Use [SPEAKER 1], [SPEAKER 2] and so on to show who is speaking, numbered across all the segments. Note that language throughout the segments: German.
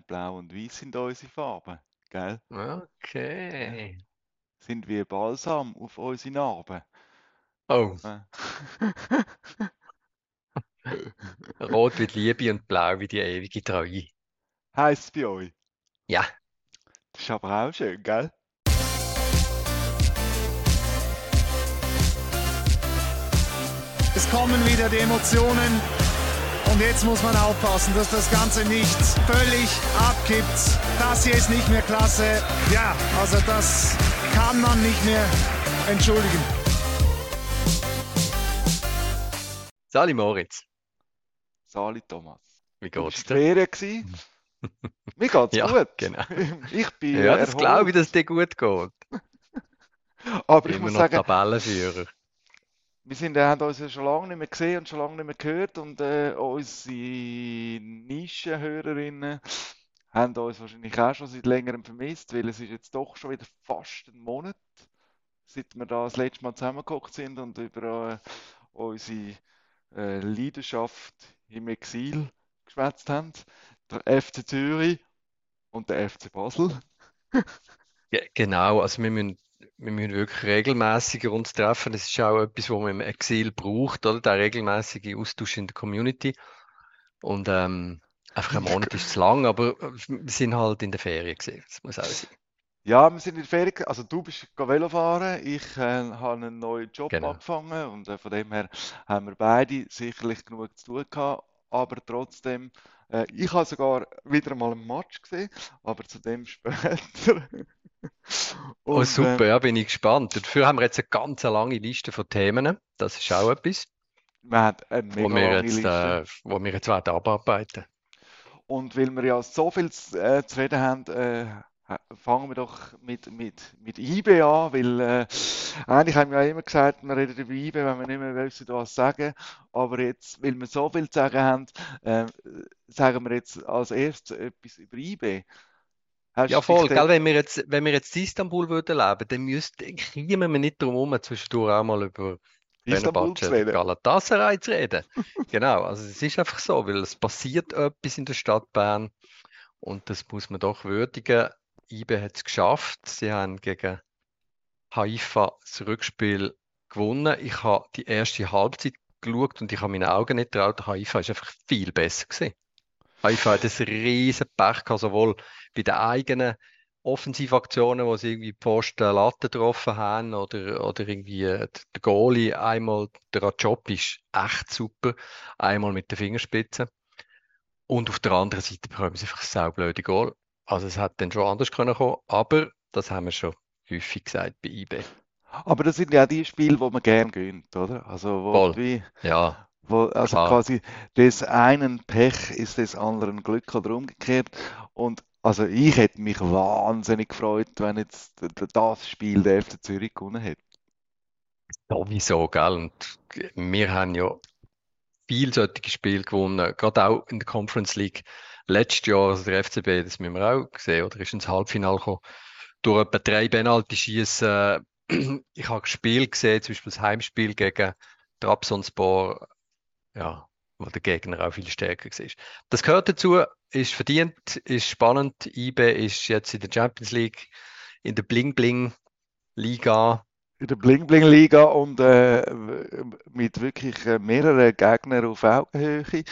[SPEAKER 1] Blau und Weiß sind unsere Farben, gell?
[SPEAKER 2] Okay.
[SPEAKER 1] Sind wie Balsam auf unsere Narben.
[SPEAKER 2] Oh, rot wie die Liebe und blau wie die ewige Treue.
[SPEAKER 1] Heißt es bei euch?
[SPEAKER 2] Ja.
[SPEAKER 1] Das ist aber auch schön, gell?
[SPEAKER 3] Es kommen wieder die Emotionen. Und jetzt muss man aufpassen, dass das Ganze nicht völlig abkippt. Das hier ist nicht mehr klasse. Ja, also das kann man nicht mehr entschuldigen.
[SPEAKER 2] Sali Moritz,
[SPEAKER 1] Sali Thomas.
[SPEAKER 2] wie geht's dir?
[SPEAKER 1] Ferien gewesen? Mir geht's
[SPEAKER 2] Ja,
[SPEAKER 1] gut.
[SPEAKER 2] genau.
[SPEAKER 1] Ich bin
[SPEAKER 2] Ja, das
[SPEAKER 1] erholt.
[SPEAKER 2] glaube ich, dass es dir gut geht.
[SPEAKER 1] Aber ich
[SPEAKER 2] Immer
[SPEAKER 1] muss
[SPEAKER 2] noch
[SPEAKER 1] sagen,
[SPEAKER 2] Tabellenführer.
[SPEAKER 1] Wir sind, äh, haben uns ja schon lange nicht mehr gesehen und schon lange nicht mehr gehört und äh, unsere Nischenhörerinnen haben uns wahrscheinlich auch schon seit längerem vermisst, weil es ist jetzt doch schon wieder fast ein Monat, seit wir da das letzte Mal zusammengekommen sind und über äh, unsere äh, Leidenschaft im Exil geschwätzt haben. Der FC Zürich und der FC Basel.
[SPEAKER 2] Ge- Genau, also wir müssen, wir müssen wirklich regelmäßiger uns treffen. Das ist auch etwas, was man im Exil braucht, oder? Der regelmäßige Austausch in der Community. Und ähm, einfach ein Monat ist zu lang, aber äh, wir sind halt in der Ferien gesehen. Das muss auch sein.
[SPEAKER 1] Ja, wir sind in der Ferien, also du bist go Velofahren, ich äh, habe einen neuen Job
[SPEAKER 2] Genau.
[SPEAKER 1] angefangen und äh, von dem her haben wir beide sicherlich genug zu tun gehabt, aber trotzdem, äh, ich habe sogar wieder mal einen Match gesehen, aber zu dem später.
[SPEAKER 2] Oh, super,
[SPEAKER 1] äh,
[SPEAKER 2] ja, bin ich gespannt. Dafür haben wir jetzt eine ganz lange Liste von Themen. Das ist auch etwas,
[SPEAKER 1] wir haben eine
[SPEAKER 2] wo
[SPEAKER 1] mega
[SPEAKER 2] wir
[SPEAKER 1] lange
[SPEAKER 2] jetzt, äh, wo wir jetzt abarbeiten.
[SPEAKER 1] Und weil wir ja so viel zu, äh, zu reden haben, äh, fangen wir doch mit, mit, mit IB an, weil äh, eigentlich haben wir ja immer gesagt, wir reden über IB, wenn wir nicht mehr wissen, was sagen. Aber jetzt, weil wir so viel zu sagen haben, äh, sagen wir jetzt als erstes etwas über IB. Hast
[SPEAKER 2] Ja, voll, gell? Wenn wir jetzt, wenn wir jetzt in Istanbul würden leben, dann müsste, kämen wir nicht drum herum, zwischendurch auch mal über Fenerbahce? Galatasaray zu reden. Genau, also es ist einfach so, weil es passiert etwas in der Stadt Bern und das muss man doch würdigen. IB hat es geschafft. Sie haben gegen Haifa das Rückspiel gewonnen. Ich habe die erste Halbzeit geschaut und ich habe meinen Augen nicht getraut. Haifa ist einfach viel besser gewesen. Haifa hat ein riesen Pech gehabt, sowohl bei den eigenen Offensivaktionen, wo sie irgendwie die Pfosten Latte getroffen haben oder, oder irgendwie äh, der Goalie einmal, der Rajob ist echt super, einmal mit der Fingerspitze. Und auf der anderen Seite bekommen sie einfach saublöde Goal. Also es hat dann schon anders können kommen, aber das haben wir schon häufig gesagt bei IB.
[SPEAKER 1] Aber das sind ja die Spiele, wo man gern gönnt, oder? Also wo
[SPEAKER 2] Voll.
[SPEAKER 1] wie,
[SPEAKER 2] Ja,
[SPEAKER 1] wo, also
[SPEAKER 2] Klar.
[SPEAKER 1] quasi des einen Pech ist des anderen Glück oder umgekehrt. Und also ich hätte mich wahnsinnig gefreut, wenn jetzt das Spiel der FC Zürich gewonnen hätte.
[SPEAKER 2] sowieso, gell? Und wir haben ja viel solche Spiele gewonnen, gerade auch in der Conference League. Letztes Jahr, also der FCB, das müssen wir auch sehen, oder ist ins Halbfinale gekommen, durch etwa drei Penalty-Schießen. Ich habe Spiel gesehen, zum Beispiel das Heimspiel gegen Trabzonspor, ja, wo der Gegner auch viel stärker war. Das gehört dazu, ist verdient, ist spannend. IB ist jetzt in der Champions League, in der Bling-Bling-Liga.
[SPEAKER 1] In der Bling-Bling-Liga und äh, mit wirklich äh, mehreren Gegnern auf Augenhöhe.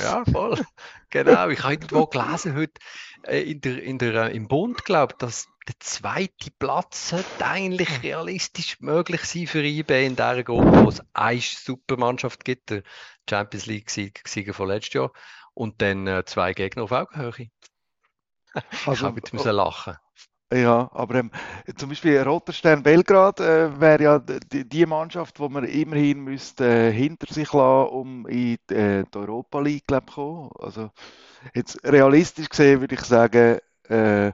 [SPEAKER 2] Ja, voll. Genau. Ich habe irgendwo gelesen heute in der, in der, äh, im Bund, glaube dass der zweite Platz sollte eigentlich realistisch möglich sein für IB in dieser Gruppe, wo es eine Supermannschaft gibt, der Champions League-Sieger von letztes Jahr, und dann äh, zwei Gegner auf Augenhöhe. Ich
[SPEAKER 1] Also,
[SPEAKER 2] jetzt müssen lachen.
[SPEAKER 1] Ja, aber ähm, zum Beispiel Roter Stern Belgrad äh, wäre ja die, die Mannschaft, wo man immerhin müsste äh, hinter sich lassen, um in die, äh, die Europa League glaub, zu kommen. Also jetzt realistisch gesehen würde ich sagen, äh,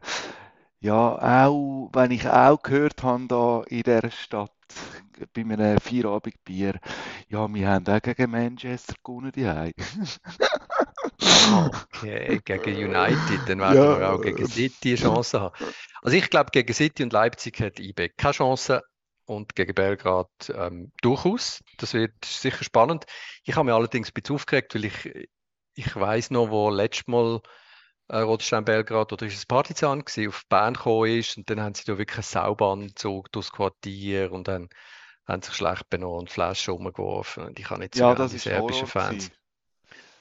[SPEAKER 1] ja, auch wenn ich auch gehört habe da in dieser Stadt bei einem Vierabendbier, ja, wir haben auch gegen Manchester gewonnen die
[SPEAKER 2] Okay, gegen United, dann werden
[SPEAKER 1] Ja,
[SPEAKER 2] wir auch gegen City eine Chance haben. Also ich glaube, gegen City und Leipzig hat IB keine Chance und gegen Belgrad ähm, durchaus. Das wird sicher spannend. Ich habe mich allerdings ein bisschen aufgeregt, weil ich, ich weiß noch, wo letztes Mal äh, Roterstein Belgrad oder ist es Partizan gewesen, auf Bern gekommen ist und dann haben sie da wirklich eine Saubahn gezogen durchs Quartier und dann haben sich schlecht benommen und Flaschen umgeworfen und ich habe nicht so
[SPEAKER 1] Ja,
[SPEAKER 2] die serbischen Fans.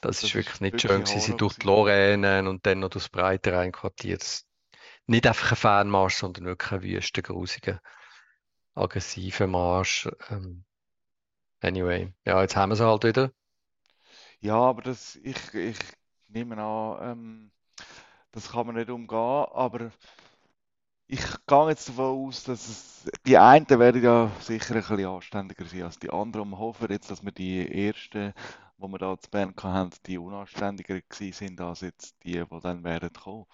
[SPEAKER 2] Das
[SPEAKER 1] Das
[SPEAKER 2] ist wirklich
[SPEAKER 1] ist
[SPEAKER 2] nicht
[SPEAKER 1] wirklich
[SPEAKER 2] schön sie durch die. Lorraine und dann noch durchs Breitenrhein Quartier. Das- Nicht einfach ein Fanmarsch, sondern wirklich ein wüster, grusiger, aggressiver Marsch. Ähm, anyway, ja, jetzt haben wir es halt wieder.
[SPEAKER 1] Ja, aber das, ich, ich nehme an, ähm, das kann man nicht umgehen, aber ich gehe jetzt davon aus, dass es, die einen werden ja sicher ein bisschen anständiger sein als die anderen und wir hoffen jetzt, dass wir die ersten, die wir da zu Bern hatten, die unanständiger gewesen sind als jetzt die, die dann werden kommen.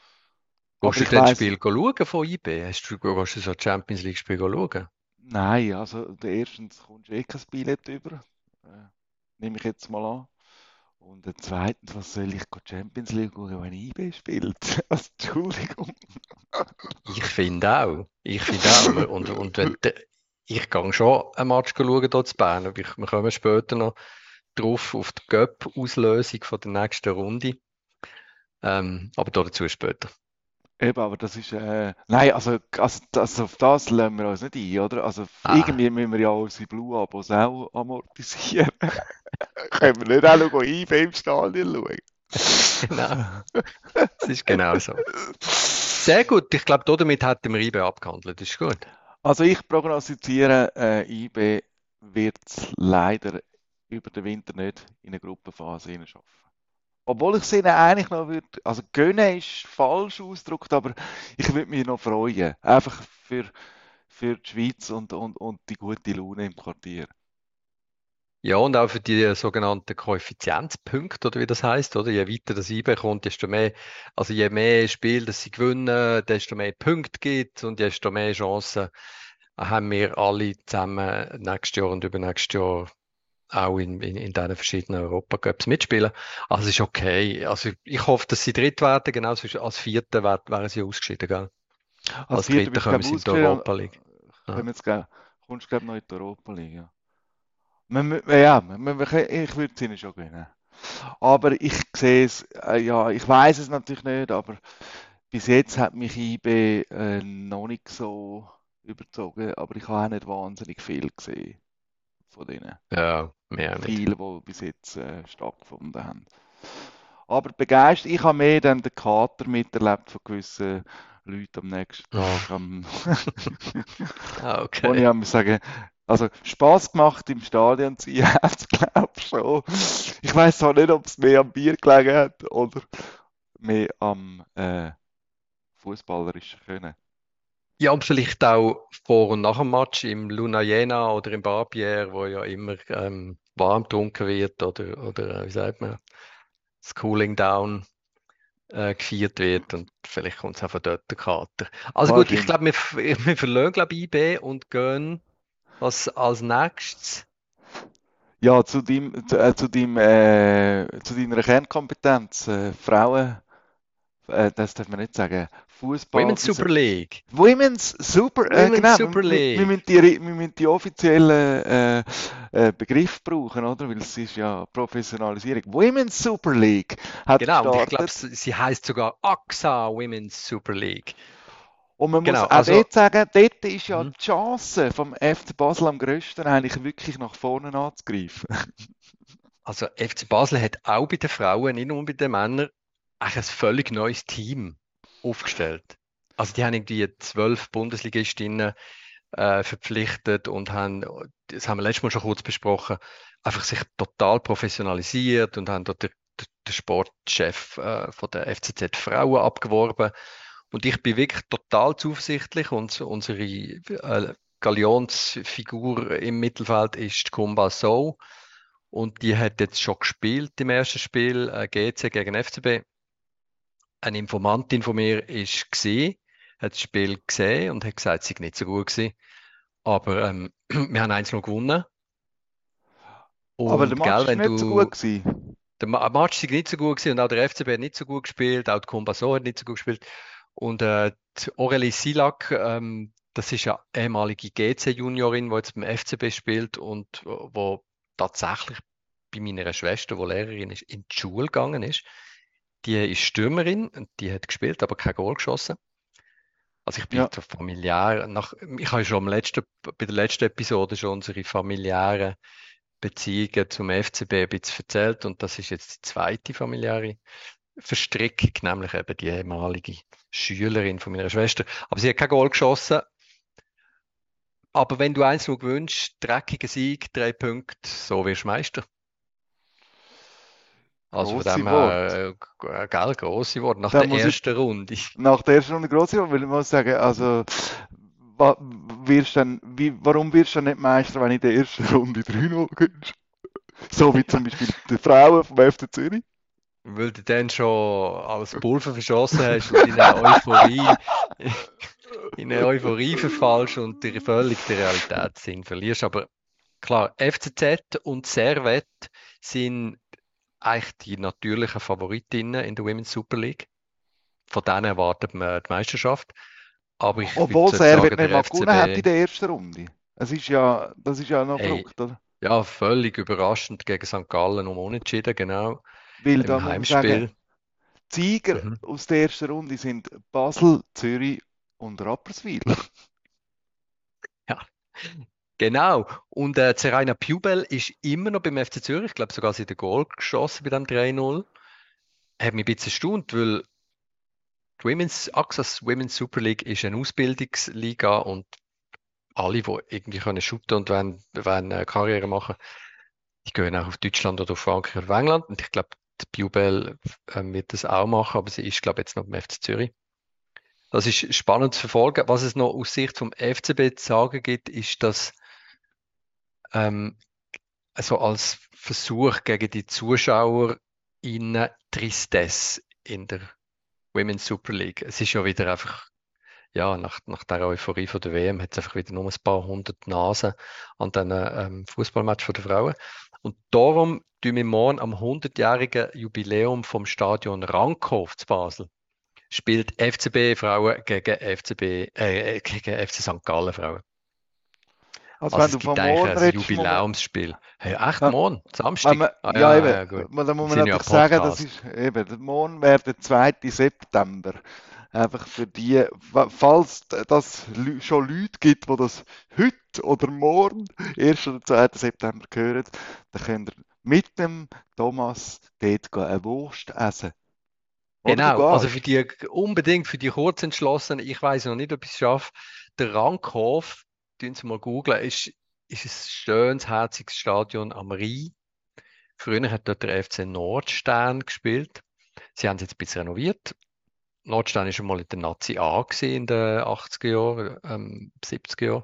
[SPEAKER 2] Gehst du das
[SPEAKER 1] weiss,
[SPEAKER 2] Spiel schauen von IB? Hast du, gehst du so Champions League Spiel schauen?
[SPEAKER 1] nein, also der erstens kommst du eh kein Billett über, äh, nehme ich jetzt mal an. Und der zweitens, was soll ich go Champions League schauen, wenn IB spielt? Also, Entschuldigung.
[SPEAKER 2] Ich finde auch. Ich finde auch. Und, und wenn ich gehe schon ein Match schauen hier zu Bern. wir kommen später noch drauf auf die Göpp-Auslösung der nächsten Runde. Ähm, aber dazu später.
[SPEAKER 1] Eben, aber das ist, äh, nein, also, also, das, auf das lassen wir uns nicht ein, oder? Also,
[SPEAKER 2] Ah,
[SPEAKER 1] irgendwie müssen wir ja unsere Blue-Abos auch amortisieren. Können wir nicht auch noch IB im Stadion schauen?
[SPEAKER 2] genau. Das ist genau so. Sehr gut. Ich glaube, damit hätten wir IB abgehandelt. Das ist gut.
[SPEAKER 1] Also, ich prognostiziere, äh, IB wird es leider über den Winter nicht in eine Gruppenphase schaffen. Obwohl ich es ihnen eigentlich noch würde, also gönnen ist falsch ausgedrückt, aber ich würde mich noch freuen. Einfach für, für die Schweiz und, und, und die gute Laune im Quartier.
[SPEAKER 2] Ja, und auch für die sogenannten Koeffizienzpunkte, oder wie das heißt, oder? Je weiter das IB kommt, desto mehr, also je mehr Spiel, das sie gewinnen, desto mehr Punkte gibt und desto mehr Chancen haben wir alle zusammen nächstes Jahr und übernächstes Jahr auch in, in, in diesen verschiedenen Europacups mitspielen. Also es ist okay. Also ich hoffe, dass sie dritt werden, genauso wie als Vierte wär- wären sie ausgeschieden, gell?
[SPEAKER 1] Als
[SPEAKER 2] Als
[SPEAKER 1] du,
[SPEAKER 2] kommen sie in die. Europa League. Ja.
[SPEAKER 1] Jetzt, glaub- kommst du, glaube noch in die Europa League. Ja, ich würde es ihnen schon gewinnen. Aber ich sehe es, äh, ja, ich weiß es natürlich nicht, aber bis jetzt hat mich IB äh, noch nicht so überzogen. Aber ich habe auch nicht wahnsinnig viel gesehen von denen.
[SPEAKER 2] Ja, mehr.
[SPEAKER 1] Viele, die bis jetzt äh, stattgefunden haben. Aber begeistert, ich habe mehr dann den Kater miterlebt von gewissen Leuten am nächsten Tag. Am,
[SPEAKER 2] Ah, okay.
[SPEAKER 1] ich muss sagen, also Spaß gemacht im Stadion zu sein, es glaube ich schon. Ich weiß auch nicht, ob es mehr am Bier gelegen hat oder mehr am äh, fußballerischen Können.
[SPEAKER 2] Ja, und vielleicht auch vor und nach dem Match im Luna Jena oder im Barbier, wo ja immer ähm, warm getrunken wird oder, oder äh, wie sagt man, das Cooling Down äh, gefeiert wird und vielleicht kommt es auch von dort der Kater. Also gut, ich glaube, wir, wir verlieren, glaube ich, IB und gehen was als nächstes.
[SPEAKER 1] Ja, zu deinem, zu, äh, zu deinem, äh, zu deiner Kernkompetenz, äh, Frauen, äh, das darf man nicht sagen, Fußball,
[SPEAKER 2] Women's Super League.
[SPEAKER 1] Women's Super, äh,
[SPEAKER 2] Women's
[SPEAKER 1] genau,
[SPEAKER 2] Super
[SPEAKER 1] wir, wir,
[SPEAKER 2] League.
[SPEAKER 1] wir müssen die, wir müssen die offiziellen äh, äh, Begriff brauchen, oder? Weil es ist ja Professionalisierung. Women's Super League hat
[SPEAKER 2] Genau, und ich glaube, sie heißt sogar AXA Women's Super League.
[SPEAKER 1] Und man
[SPEAKER 2] Genau,
[SPEAKER 1] muss auch
[SPEAKER 2] also-
[SPEAKER 1] dort sagen, dort ist ja
[SPEAKER 2] Mhm.
[SPEAKER 1] die Chance vom FC Basel am grössten, eigentlich wirklich nach vorne anzugreifen.
[SPEAKER 2] Also FC Basel hat auch bei den Frauen, nicht nur bei den Männern, eigentlich ein völlig neues Team aufgestellt. Also die haben irgendwie zwölf Bundesligistinnen äh, verpflichtet und haben, das haben wir letztes Mal schon kurz besprochen, einfach sich total professionalisiert und haben dort den, den Sportchef äh, von der FCZ Frauen abgeworben. Und ich bin wirklich total zuversichtlich und unsere äh, Galionsfigur im Mittelfeld ist Kumba So. Und die hat jetzt schon gespielt im ersten Spiel, äh, GC gegen FCB. Eine Informantin von mir ist gesehen, hat das Spiel gesehen und hat gesagt, es sei nicht so gut gewesen. Aber ähm, wir haben eins noch gewonnen.
[SPEAKER 1] Aber
[SPEAKER 2] Und
[SPEAKER 1] der
[SPEAKER 2] gell,
[SPEAKER 1] Match ist
[SPEAKER 2] wenn
[SPEAKER 1] nicht so gut gewesen.
[SPEAKER 2] der Ma- Match sei nicht so gut gewesen und auch der FCB hat nicht so gut gespielt, auch die Kumbaso hat nicht so gut gespielt. Und äh, die Aurélie Silak, ähm, das ist ja ehemalige GC-Juniorin, die jetzt beim FCB spielt und wo tatsächlich bei meiner Schwester, die Lehrerin ist, in die Schule gegangen ist. Die ist Stürmerin und die hat gespielt, aber kein Goal geschossen. Also ich bin
[SPEAKER 1] Ja.
[SPEAKER 2] so familiär, nach, ich habe schon am letzten, bei der letzten Episode schon unsere familiären Beziehungen zum FCB ein bisschen erzählt und das ist jetzt die zweite familiäre Verstrickung, nämlich eben die ehemalige Schülerin von meiner Schwester. Aber sie hat kein Goal geschossen. Aber wenn du eins nur gewünscht, dreckiger Sieg, drei Punkte, so wirst du Meister. Also von
[SPEAKER 1] Grosse
[SPEAKER 2] dem her, äh, gell, grosse Worte. Nach
[SPEAKER 1] Da
[SPEAKER 2] der
[SPEAKER 1] muss ich-
[SPEAKER 2] ersten Runde.
[SPEAKER 1] Nach der ersten Runde groß weil ich muss sagen, also wa, wirst dann, wie, warum wirst du dann nicht Meister, wenn in der ersten Runde 3-0 gewinnst? So wie zum Beispiel die Frauen vom FC Zürich.
[SPEAKER 2] Weil du dann schon alles Pulver verschossen hast und in eine Euphorie, in eine Euphorie verfallst und dir völlig den Realitätssinn verlierst. Aber klar, FCZ und Servette sind eigentlich die natürlichen Favoritinnen in der Women's Super League. Von denen erwartet man die Meisterschaft. Aber ich
[SPEAKER 1] Obwohl Servet
[SPEAKER 2] sagen,
[SPEAKER 1] nicht mal gewonnen hat in der ersten Runde. Es ist ja, das ist ja noch
[SPEAKER 2] Hey.
[SPEAKER 1] verrückt, oder?
[SPEAKER 2] ja, völlig überraschend gegen St. Gallen um Unentschieden, genau,
[SPEAKER 1] Weil
[SPEAKER 2] im Heimspiel.
[SPEAKER 1] die Sieger
[SPEAKER 2] Mhm.
[SPEAKER 1] aus der ersten Runde sind Basel, Zürich und Rapperswil.
[SPEAKER 2] Genau. Und äh, Zeraina Pubel ist immer noch beim FC Zürich. Ich glaube sogar sie hat den Goal geschossen bei dem 3-0. Hat mich ein bisschen erstaunt, weil die Women's, Axas Women's Super League ist eine Ausbildungsliga und alle, die irgendwie können shooten und wollen, wollen eine Karriere machen, die gehen auch auf Deutschland oder auf Frankreich oder auf England. Und ich glaube, die Pubel ähm, wird das auch machen, aber sie ist, glaube ich, jetzt noch beim FC Zürich. Das ist spannend zu verfolgen. Was es noch aus Sicht vom FCB zu sagen gibt, ist, dass ähm, also als Versuch gegen die ZuschauerInnen Tristesse in der Women's Super League. Es ist ja wieder einfach, ja, nach, nach der Euphorie von der WM hat es einfach wieder nur ein paar hundert Nasen an den ähm, Fußballmatch der Frauen. Und darum tun wir morgen am 100-jährigen Jubiläum vom Stadion Rankhof zu Basel spielt FCB Frauen gegen FCB, äh, gegen FC St. Gallen Frauen.
[SPEAKER 1] Also,
[SPEAKER 2] Also
[SPEAKER 1] wenn du
[SPEAKER 2] eigentlich
[SPEAKER 1] morgen redest,
[SPEAKER 2] Jubiläumsspiel. Hey, echt
[SPEAKER 1] Ja.
[SPEAKER 2] morgen? Samstag?
[SPEAKER 1] man,
[SPEAKER 2] Ah,
[SPEAKER 1] ja, eben,
[SPEAKER 2] ja, gut.
[SPEAKER 1] da muss man
[SPEAKER 2] ja
[SPEAKER 1] natürlich sagen, das ist eben, der morgen wäre der 2. September. Einfach für die, fa- falls das schon Leute gibt, die das heute oder morgen, 1. oder 2. September hören, dann könnt ihr mit dem Thomas dort eine Wurst essen.
[SPEAKER 2] Genau, also für die unbedingt für die Kurzentschlossenen, ich weiß noch nicht, ob ich es schaffe. Der Rankhof, tun Sie mal googlen, ist, ist ein schönes, herziges Stadion am Rhein. Früher hat dort der FC Nordstern gespielt. Sie haben es jetzt ein bisschen renoviert. Nordstern ist schon mal in der Nazi A in den 80er Jahren, ähm, 70er Jahren.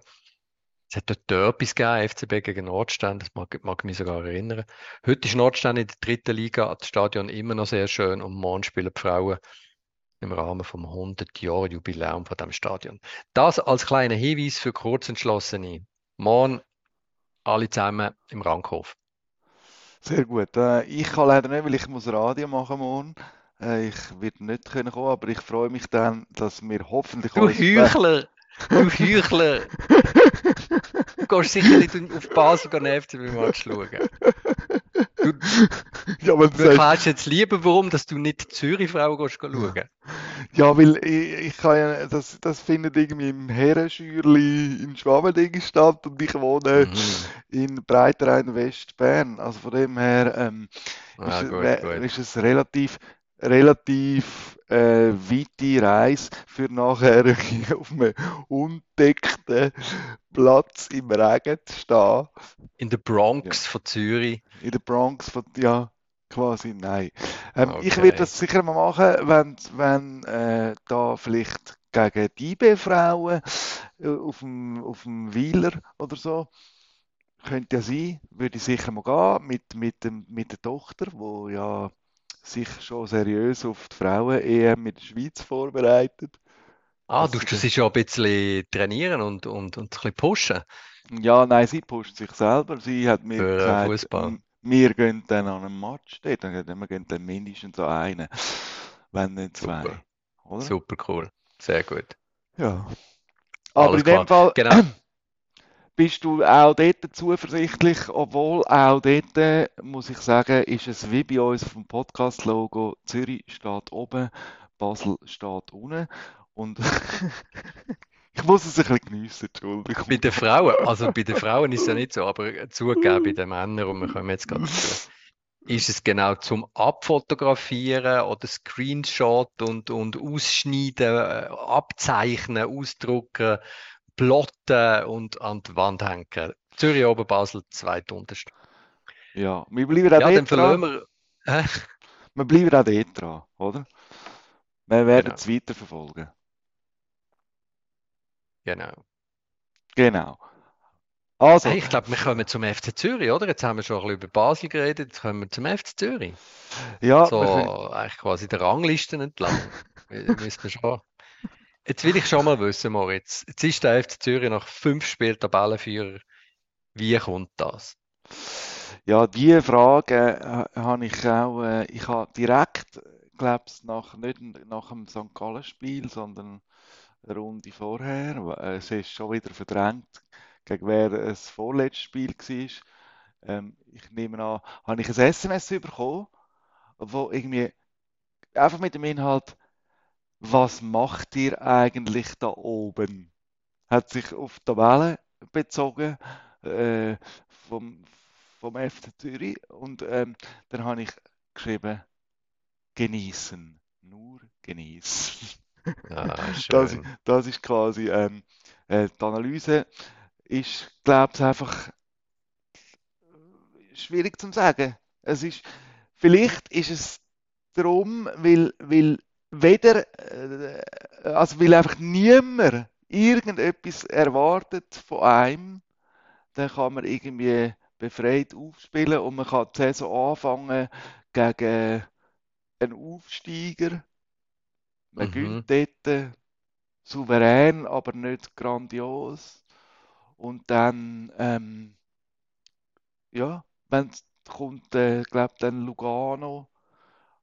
[SPEAKER 2] Es hat dort Derbys gegeben, FCB gegen Nordstern, das mag, mag ich mich sogar erinnern. Heute ist Nordstern in der dritten Liga, das Stadion immer noch sehr schön und morgen spielen die Frauen im Rahmen vom 100-Jahr-Jubiläum von dem Stadion. Das als kleiner Hinweis für Kurzentschlossene. Morgen alle zusammen im Rankhof.
[SPEAKER 1] Sehr gut. Äh, ich kann leider nicht, weil ich muss Radio machen morgen. Äh, ich werde nicht können kommen, aber ich freue mich dann, dass wir hoffentlich
[SPEAKER 2] Du Heuchler! Du Heuchler! Du gehst sicher nicht auf Basel einen FCB-Match schauen. Du,
[SPEAKER 1] Ja, weil du
[SPEAKER 2] erklärst jetzt lieber, warum dass du nicht Zürich-Frau gehst schauen.
[SPEAKER 1] ja, weil ich, ich kann ja, das, das findet irgendwie im Herrenschürli in Schwabendingen statt und ich wohne
[SPEAKER 2] Mhm.
[SPEAKER 1] in Breiterein West-Bern. Also von dem her ähm,
[SPEAKER 2] Ah,
[SPEAKER 1] ist,
[SPEAKER 2] gut, gut.
[SPEAKER 1] ist es relativ, relativ äh, weite Reise für nachher auf einem undeckten Platz im Regen zu stehen.
[SPEAKER 2] In der Bronx von Zürich.
[SPEAKER 1] In der Bronx von, ja, quasi, nein. Ähm, Ich
[SPEAKER 2] Okay.
[SPEAKER 1] werde das sicher mal machen, wenn, wenn äh, da vielleicht gegen die IB-Frauen äh, auf dem, auf dem Wieler oder so, könnte ja sein, würde ich sicher mal gehen, mit, mit, dem, mit der Tochter, wo ja sich schon seriös auf die Frauen-EM mit der Schweiz vorbereitet.
[SPEAKER 2] Ah,
[SPEAKER 1] Das
[SPEAKER 2] du
[SPEAKER 1] ist
[SPEAKER 2] tust sie schon ein bisschen trainieren und, und, und ein bisschen pushen.
[SPEAKER 1] Ja, nein, sie pusht sich selber. Sie hat mir
[SPEAKER 2] Für, äh,
[SPEAKER 1] gesagt,
[SPEAKER 2] Fußball.
[SPEAKER 1] wir gehen dann an einem Match dort. Wir gehen dann mindestens an einen, wenn nicht zwei.
[SPEAKER 2] Super. Super cool. Sehr gut.
[SPEAKER 1] Ja. Aber
[SPEAKER 2] Alles
[SPEAKER 1] in dem Fall,
[SPEAKER 2] Genau.
[SPEAKER 1] Bist du auch dort zuversichtlich, obwohl auch dort, äh, muss ich sagen, ist es wie bei uns vom Podcast-Logo, Zürich steht oben, Basel steht unten und ich muss es ein bisschen geniessen, Entschuldigung.
[SPEAKER 2] Bei den Frauen, also bei den Frauen ist es ja nicht so, aber zugegeben bei den Männern, und wir kommen jetzt gerade dazu, ist es genau zum Abfotografieren oder Screenshot und, und Ausschneiden, äh, Abzeichnen, Ausdrucken, plotten und an die Wand hängen. Zürich oben Basel, zweitunterste.
[SPEAKER 1] Ja, wir bleiben auch
[SPEAKER 2] Ja,
[SPEAKER 1] dort dran.
[SPEAKER 2] verlieren wir.
[SPEAKER 1] Wir bleiben auch dort dran, oder? Wir werden
[SPEAKER 2] Genau.
[SPEAKER 1] es weiterverfolgen.
[SPEAKER 2] Genau.
[SPEAKER 1] Genau. Also,
[SPEAKER 2] Hey, ich glaube, wir kommen zum FC Zürich, oder? Jetzt haben wir schon ein bisschen über Basel geredet, jetzt kommen wir zum FC Zürich.
[SPEAKER 1] ja,
[SPEAKER 2] So
[SPEAKER 1] können,
[SPEAKER 2] eigentlich quasi der Ranglisten entlang. Müssen wir schon. Jetzt will ich schon mal wissen, Moritz. Jetzt ist der FC Zürich nach fünf Spielen Tabellenführer. Wie kommt das?
[SPEAKER 1] ja, die Frage äh, habe ich auch, äh, ich habe direkt, glaube ich, nach, nicht nach dem St. Gallen-Spiel, sondern eine Runde vorher, äh, es ist schon wieder verdrängt, gegen wer das vorletzte Spiel war. Ähm, ich nehme an, habe ich ein SMS bekommen, wo irgendwie einfach mit dem Inhalt, was macht ihr eigentlich da oben? Hat sich auf die Tabelle bezogen äh, vom, vom FC Zürich und ähm, dann habe ich geschrieben, genießen, nur genießen.
[SPEAKER 2] Ja,
[SPEAKER 1] Das, das ist quasi ähm, äh, die Analyse ist, glaube ich, einfach schwierig zu sagen. Es ist, vielleicht ist es darum, weil, weil weder, äh, also weil einfach niemand irgendetwas erwartet von einem, dann kann man irgendwie befreit aufspielen und man kann die Saison anfangen gegen einen Aufsteiger. Man
[SPEAKER 2] Mhm.
[SPEAKER 1] gönnt dort souverän, aber nicht grandios. Und dann, ähm, ja, wenn kommt, äh, glaube dann Lugano.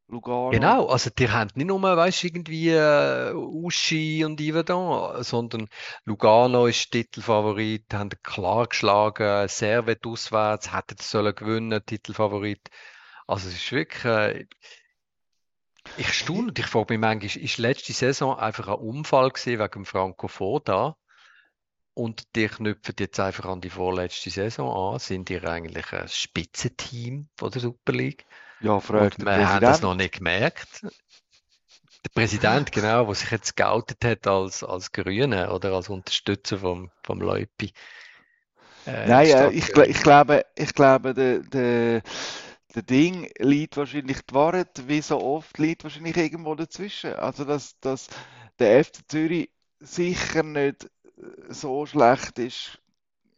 [SPEAKER 1] Lugano.
[SPEAKER 2] Genau, also die haben nicht nur, weißt, irgendwie äh, Uschi und Yverdon, sondern Lugano ist Titelfavorit, haben klar geschlagen, Servet auswärts, hätten sollen gewinnen, Titelfavorit. Also es ist wirklich, äh, ich staune und ich frage mich manchmal, ist letzte Saison einfach ein Unfall gewesen wegen Franco Foda und die knüpfen jetzt einfach an die vorletzte Saison an? Sind die eigentlich ein Spitzenteam von der Super League?
[SPEAKER 1] Ja, fragt
[SPEAKER 2] Und
[SPEAKER 1] der
[SPEAKER 2] wir haben das noch nicht gemerkt. Der Präsident, genau, der sich jetzt geoutet hat als, als Grüne oder als Unterstützer vom, vom Leupi. Äh,
[SPEAKER 1] Nein, äh, ich, ich glaube, ich glaube, der, der, der Ding liegt wahrscheinlich, die Wahrheit, wie so oft, liegt wahrscheinlich irgendwo dazwischen. Also, dass, dass der FC Zürich sicher nicht so schlecht ist,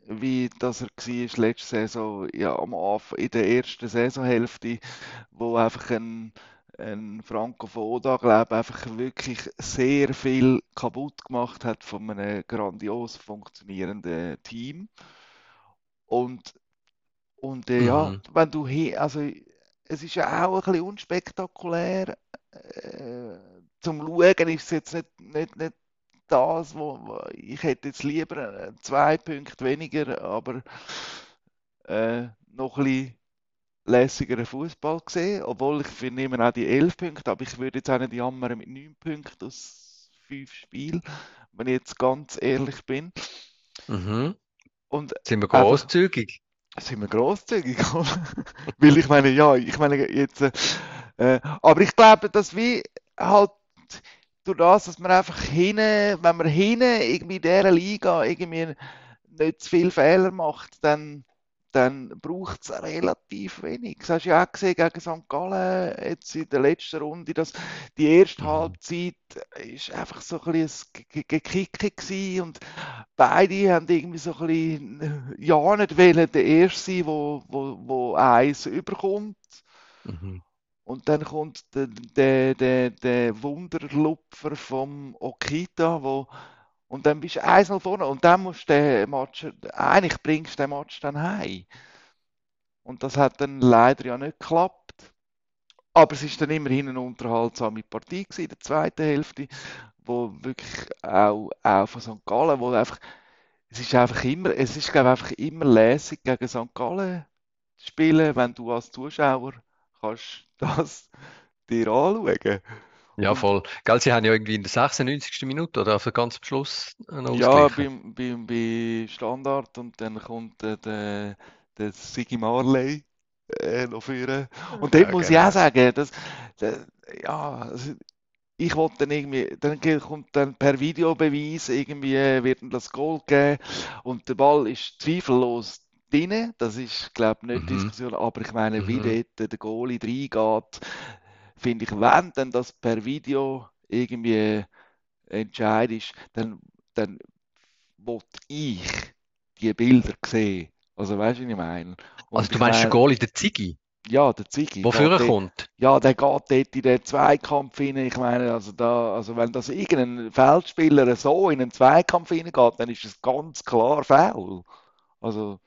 [SPEAKER 1] wie das er war letzte Saison, ja, am Anfang, in der ersten Saisonhälfte, wo einfach ein, ein Franco Foda, glaube einfach wirklich sehr viel kaputt gemacht hat von einem grandios funktionierenden Team. Und, und äh, ja,
[SPEAKER 2] Mhm.
[SPEAKER 1] wenn du hier, also es ist ja auch ein bisschen unspektakulär. Äh, zum Schauen ist es jetzt nicht, nicht, nicht das, wo, ich hätte jetzt lieber äh, zwei Punkte weniger, aber äh, noch ein bisschen lässigeren Fußball gesehen, obwohl ich finde immer auch die elf Punkte, aber ich würde jetzt auch nicht jammern mit neun Punkten aus fünf Spielen, wenn ich jetzt ganz ehrlich bin.
[SPEAKER 2] Mhm.
[SPEAKER 1] Und
[SPEAKER 2] Sind wir großzügig?
[SPEAKER 1] sind wir großzügig? Weil ich meine, ja, ich meine jetzt, äh, äh, aber ich glaube, dass wir halt durch das, dass man einfach hinten, wenn man hinten irgendwie in dieser Liga irgendwie nicht zu viele Fehler macht, dann, dann braucht es relativ wenig. Das hast du ja auch gesehen gegen St. Gallen jetzt in der letzten Runde, dass die erste
[SPEAKER 2] Mhm.
[SPEAKER 1] Halbzeit ist einfach so ein bisschen ein Ge- Ge- Gekicke gewesen und beide haben irgendwie so ein bisschen, ja, nicht wollen der Erste sein, wo, wo, wo eins überkommt.
[SPEAKER 2] Mhm.
[SPEAKER 1] Und dann kommt der, der, der, der Wunderlupfer vom Okita, wo, und dann bist du 1-0 vorne und dann musst du den Match, eigentlich bringst du den Match dann heim. Und das hat dann leider ja nicht geklappt. Aber es ist dann immerhin eine unterhaltsame Partie gewesen, in der zweiten Hälfte, wo wirklich auch, auch von St. Gallen, wo einfach es ist einfach immer, es ist glaube einfach immer lässig gegen St. Gallen zu spielen, wenn du als Zuschauer kannst das dir anschauen.
[SPEAKER 2] Ja, voll. Gell, sie haben ja irgendwie in der 96. Minute oder auf den ganz am Schluss einen
[SPEAKER 1] ja, beim, beim, bei Standard und dann kommt äh, der, der Sigi Marley äh, noch führen. Und dort
[SPEAKER 2] Ja,
[SPEAKER 1] muss ich auch
[SPEAKER 2] genau.
[SPEAKER 1] sagen, dass, dass, ja, also ich wollte dann irgendwie, dann kommt dann per Videobeweis irgendwie, äh, wird das Goal geben und der Ball ist zweifellos drin, das ist, glaube ich, nicht
[SPEAKER 2] Mhm.
[SPEAKER 1] Diskussion, aber ich meine, wie
[SPEAKER 2] Mhm.
[SPEAKER 1] dort der Goalie reingeht, finde ich, wenn dann das per Video irgendwie entscheidest, dann, dann will ich die Bilder sehen. Also weißt du, was ich meine?
[SPEAKER 2] Also
[SPEAKER 1] Und
[SPEAKER 2] du
[SPEAKER 1] ich
[SPEAKER 2] meinst der
[SPEAKER 1] meine,
[SPEAKER 2] Goalie, der Ziggy,
[SPEAKER 1] ja, der Ziggy geht dort,
[SPEAKER 2] vorkommt?
[SPEAKER 1] ja, der geht dort in den Zweikampf rein. Ich meine, also da, also wenn das irgendein Feldspieler so in einen Zweikampf hineingeht, dann ist es ganz klar faul. Also,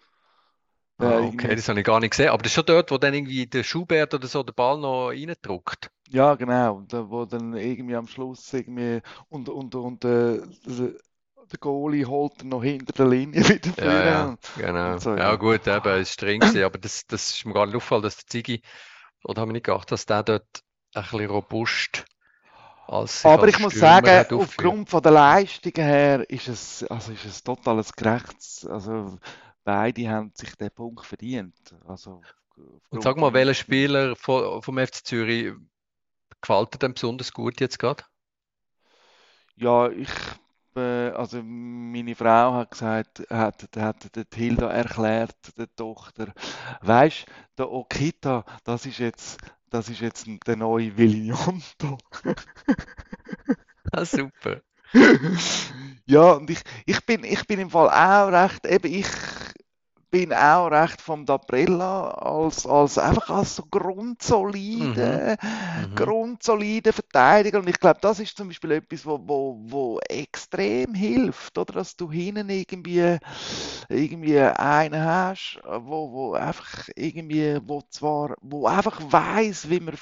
[SPEAKER 2] okay, das habe ich gar nicht gesehen. Aber das ist schon dort, wo dann irgendwie der Schubert oder so den Ball noch reindrückt.
[SPEAKER 1] ja, genau, und wo dann irgendwie am Schluss irgendwie, und, und, und äh, der, Goalie holt noch hinter der Linie wieder
[SPEAKER 2] Ja,
[SPEAKER 1] führen
[SPEAKER 2] ja,
[SPEAKER 1] und,
[SPEAKER 2] genau.
[SPEAKER 1] so,
[SPEAKER 2] Ja,
[SPEAKER 1] ja.
[SPEAKER 2] gut, eben, es war drin gewesen, aber das, das ist mir gar nicht aufgefallen, dass der Ziggy, oder habe ich nicht gedacht, dass der dort ein bisschen robust als
[SPEAKER 1] Aber
[SPEAKER 2] als
[SPEAKER 1] ich muss sagen, aufgrund von der Leistungen her ist es, also ist es totales gerechtes, also beide haben sich den Punkt verdient. Also
[SPEAKER 2] Und sag mal, welcher Spieler von, vom FC Zürich gefällt dir denn besonders gut jetzt gerade?
[SPEAKER 1] ja, ich, äh, also meine Frau hat gesagt, hat, hat der Hilda erklärt, der Tochter, weißt, der Okita, das ist jetzt, das ist jetzt der neue Villianto.
[SPEAKER 2] Ah, super.
[SPEAKER 1] Ja, und ich, ich bin, ich bin im Fall auch recht, eben ich bin auch recht vom Dabrella als, als einfach als so
[SPEAKER 2] Mhm,
[SPEAKER 1] grundsolide,
[SPEAKER 2] mhm.
[SPEAKER 1] grundsolide Verteidiger. Und ich glaube, das ist zum Beispiel etwas, wo, wo, wo extrem hilft, oder? Dass du hinten irgendwie, irgendwie einen hast, wo, wo einfach irgendwie, wo zwar, wo einfach weiß, wie man,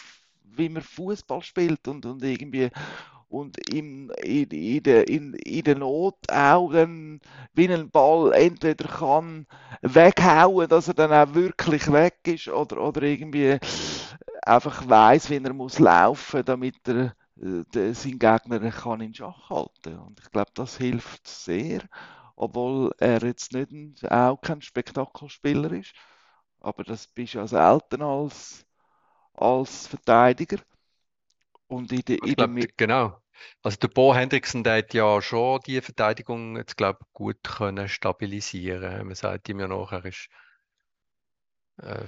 [SPEAKER 1] wie man Fußball spielt und, und irgendwie und in, in, in, der, in, in der Not auch dann wie ein Ball entweder kann weghauen, dass er dann auch wirklich weg ist oder, oder irgendwie einfach weiß, wie er muss laufen, damit er äh, der, sein Gegner kann in Schach halten. Und ich glaube, das hilft sehr, obwohl er jetzt nicht auch kein Spektakelspieler ist. Aber das bist ja selten als, als Verteidiger. Und in der,
[SPEAKER 2] Ich
[SPEAKER 1] in der,
[SPEAKER 2] glaube, genau. Also der Bo Hendrickson, der hat ja schon die Verteidigung jetzt, glaube ich, gut können stabilisieren. Man sagt ihm ja nachher, ist, äh,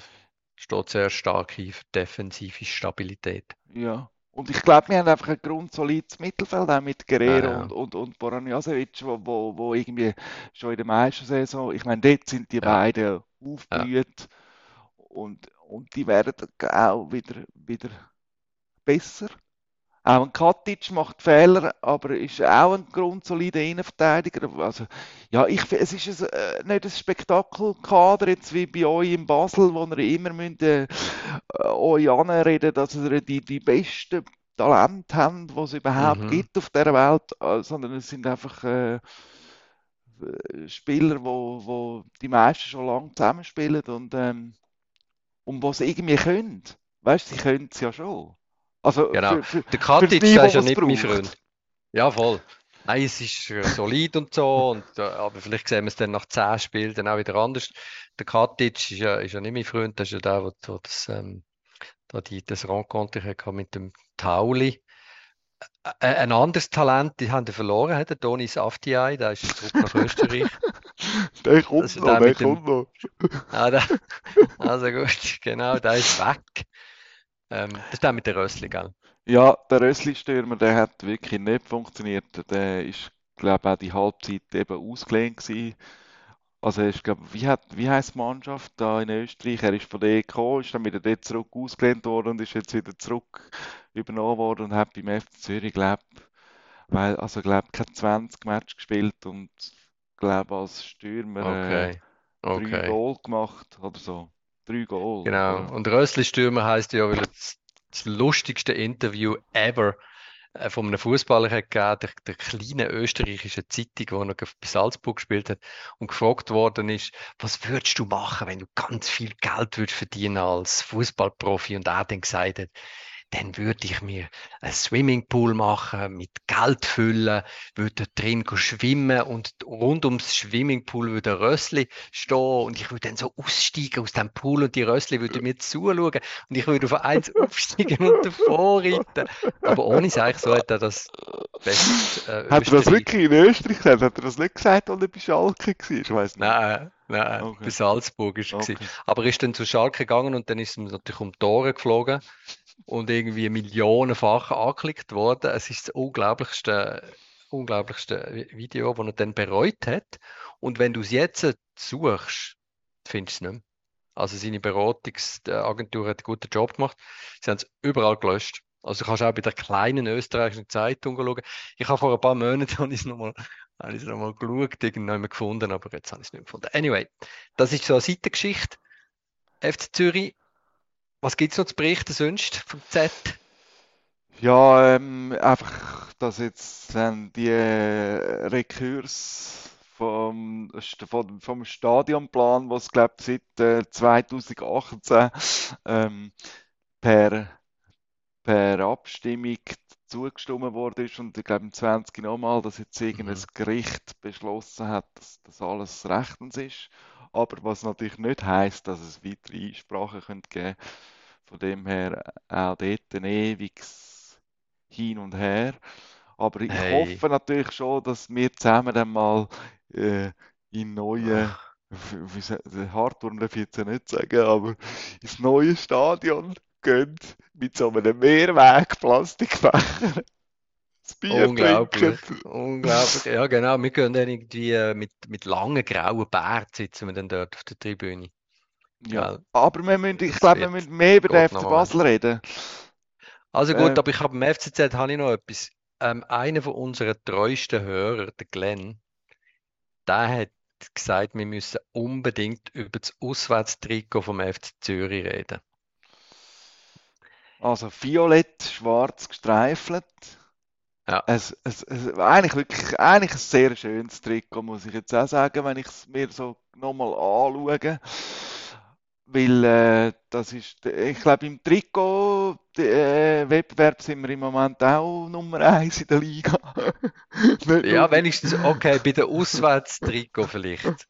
[SPEAKER 2] steht sehr stark für defensive Stabilität.
[SPEAKER 1] Ja. Und ich glaube, wir haben einfach ein grundsolides Mittelfeld, auch mit Guerrero
[SPEAKER 2] Ja,
[SPEAKER 1] und, und, und Boranjasevic, wo, wo, wo irgendwie schon in der Meistersaison, ich meine, dort sind die
[SPEAKER 2] ja,
[SPEAKER 1] beiden
[SPEAKER 2] ja.
[SPEAKER 1] aufgeblüht und, und die werden auch wieder, wieder besser. Auch ein Katic macht Fehler, aber ist auch ein grundsolider Innenverteidiger. Also, ja, ich, es ist ein, äh, nicht ein Spektakelkader jetzt wie bei euch in Basel, wo ihr immer müsst, äh, euch anreden, dass ihr die, die besten Talente habt, die es überhaupt
[SPEAKER 2] Mhm.
[SPEAKER 1] gibt auf dieser Welt, äh, sondern es sind einfach äh, Spieler, wo, wo die meisten schon lange zusammenspielen und, ähm, und was sie irgendwie können. Weißt du, sie können es ja schon. Also
[SPEAKER 2] Genau.
[SPEAKER 1] für, für,
[SPEAKER 2] Der Katic, der ist ja nicht mein
[SPEAKER 1] braucht.
[SPEAKER 2] Freund. Ja, voll. Nein, es ist äh, solid und so, und, äh, aber vielleicht sehen wir es dann nach 10 Spielen dann auch wieder anders. Der Katic ist ja, ist ja nicht mein Freund, das ist ja der, der, der das, ähm, da die, das Rencontre hatte mit dem Tauli. Äh, ein anderes Talent, die haben verloren, hat der Donis Afdiay, der ist zurück nach Österreich.
[SPEAKER 1] Der kommt
[SPEAKER 2] ist
[SPEAKER 1] noch,
[SPEAKER 2] der
[SPEAKER 1] der
[SPEAKER 2] mit dem,
[SPEAKER 1] kommt noch.
[SPEAKER 2] ah, der, also gut, genau, der ist weg. Ähm, das ist der mit der Rössli, gell?
[SPEAKER 1] Ja, der Rössli-Stürmer, der hat wirklich nicht funktioniert. Der ist, glaube auch die Halbzeit eben ausgelehnt gewesen. Also er ist, glaube wie hat, wie heisst die Mannschaft da in Österreich? Er ist von der gekommen, ist dann wieder dort zurück ausgelehnt worden und ist jetzt wieder zurück übernommen worden und hat beim FC Zürich, glaube weil, also glaube keine 20 Matches gespielt und glaube als Stürmer äh,
[SPEAKER 2] Okay,
[SPEAKER 1] drei
[SPEAKER 2] okay.
[SPEAKER 1] Goal gemacht oder so. Drei Goal,
[SPEAKER 2] Genau.
[SPEAKER 1] aber
[SPEAKER 2] Und Rössli Stürmer heißt ja, weil das, das lustigste Interview ever äh, von einem Fußballer hat gegeben, der, der kleinen österreichischen Zeitung, wo er bei Salzburg gespielt hat und gefragt worden ist, was würdest du machen, wenn du ganz viel Geld würdest verdienen als Fußballprofi? Und er dann gesagt hat, dann würde ich mir einen Swimmingpool machen, mit Geld füllen, würde drin schwimmen und rund ums Swimmingpool würde ein Rössli stehen und ich würde dann so aussteigen aus dem Pool und die Rössli würden mir zuschauen und ich würde auf eins aufsteigen und davor reiten. Aber ohne eigentlich so hat er das
[SPEAKER 1] best, äh, Hat er das wirklich in Österreich gesagt? Hat er das nicht gesagt, als er bei Schalke war? Ich
[SPEAKER 2] weiss nicht. Nein. Nein, okay. bei Salzburg ist okay. Aber er ist dann zu Schalke gegangen und dann ist er natürlich um die Tore geflogen und irgendwie millionenfach angeklickt worden. Es ist das unglaublichste, unglaublichste Video, das er dann bereut hat. Und wenn du es jetzt suchst, findest du es nicht mehr. Also seine Beratungsagentur hat einen guten Job gemacht. Sie haben es überall gelöscht. Also du kannst auch bei der kleinen österreichischen Zeitung schauen. Ich habe vor ein paar Monaten es nochmal habe ich es nochmal geschaut, irgendwann gefunden, aber jetzt habe ich es nicht gefunden. Anyway, das ist so eine Seitengeschichte. FC Zürich was gibt es noch zu berichten sonst vom Z?
[SPEAKER 1] Ja, ähm, einfach, dass jetzt ähm, die äh, Rekurs vom, vom, vom Stadionplan, was glaube seit äh, 2018 ähm, per, per Abstimmung zugestimmt worden ist und ich glaube im 20 nochmal, dass jetzt irgendein mhm. Gericht beschlossen hat, dass das alles rechtens ist. Aber was natürlich nicht heißt, dass es weitere Einsprachen könnte geben Von dem her auch dort ein ewiges Hin und Her. Aber ich hey. hoffe natürlich schon, dass wir zusammen dann mal äh, in neue, Hardturm darf ich jetzt ja nicht sagen, aber ins neue Stadion gehen mit so einem Mehrweg-Plastikbecher.
[SPEAKER 2] Unglaublich. Unglaublich. Ja, genau. Wir gehen dann irgendwie äh, mit, mit langen grauen Bärten sitzen wir dann dort auf der Tribüne.
[SPEAKER 1] Ja. Aber wir müssen, ich glaube, wir müssen mehr über den FC Basel reden.
[SPEAKER 2] Also gut, äh, aber ich habe im FCZ habe ich noch etwas. Ähm, einer von unseren treuesten Hörer, der Glenn, der hat gesagt, wir müssen unbedingt über das Auswärtstrikot vom FC Zürich reden.
[SPEAKER 1] Also violett, schwarz gestreifelt. Ja. Es, es, es, eigentlich wirklich eigentlich ein sehr schönes Trikot, muss ich jetzt auch sagen, wenn ich es mir so nochmal anschaue. Weil äh, das ist, ich glaube, im Trikot-Wettbewerb äh, sind wir im Moment auch Nummer 1 in der Liga.
[SPEAKER 2] ja, wenigstens, okay, bei der Auswärtstrikot vielleicht.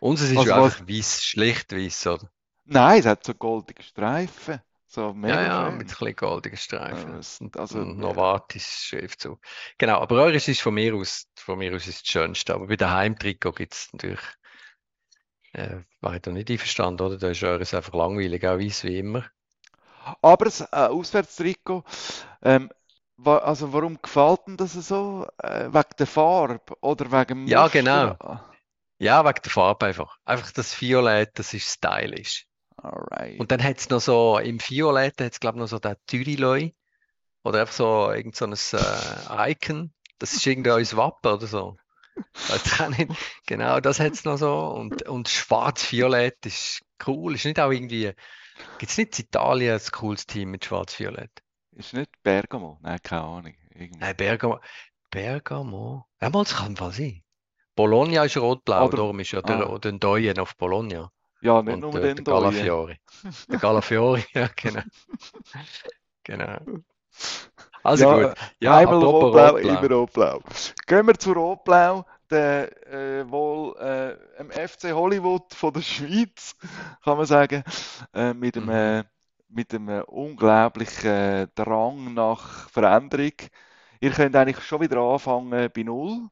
[SPEAKER 2] Unser ist also ja einfach weiß, schlicht weiß, oder?
[SPEAKER 1] Nein, es hat so goldige Streifen. So
[SPEAKER 2] ja, ja, mit ein bisschen goldigen Streifen. Ja, also, Novartis-Schriftzug. Genau, aber eures ist von mir aus, von mir aus ist das Schönste. Aber bei der Heimtrikot gibt es natürlich, äh, war ich da nicht einverstanden, oder? Da ist eures einfach langweilig, auch weiß wie immer.
[SPEAKER 1] Aber das äh, Auswärtstrikot, ähm, wa also warum gefällt denn das so? Äh, wegen der Farbe oder wegen dem
[SPEAKER 2] Ja, genau. Ja, wegen der Farbe einfach. Einfach das Violett, das ist stylisch. Alright. Und dann hat es noch so, im Violett hat es glaube ich noch so den Tyriloi oder einfach so irgend so ein äh, Icon. Das ist irgendwie unser Wappen oder so. genau, das hat es noch so. Und, und schwarz-violett ist cool. Ist nicht auch irgendwie, gibt es nicht in Italien ein cooles Team mit schwarz-violett?
[SPEAKER 1] Ist nicht Bergamo? Nein, keine Ahnung.
[SPEAKER 2] Irgendwie. Nein, Bergamo. Bergamo? Ja, mal, das kann mal sein. Bologna ist rot-blau, darum ist ja der, ah. der Doyen auf Bologna.
[SPEAKER 1] Ja, nicht nur
[SPEAKER 2] der, den der Galafiori. Der Galafiori, ja, genau. genau.
[SPEAKER 1] Also ja, gut. Ja, einmal rot-blau, rot immer rot-blau. Gehen wir zu rot-blau, der äh, wohl äh, im FC Hollywood von der Schweiz, kann man sagen, äh, mit einem, mhm. Äh, mit unglaublichen äh, Drang nach Veränderung. Ihr könnt eigentlich schon wieder anfangen bei Null.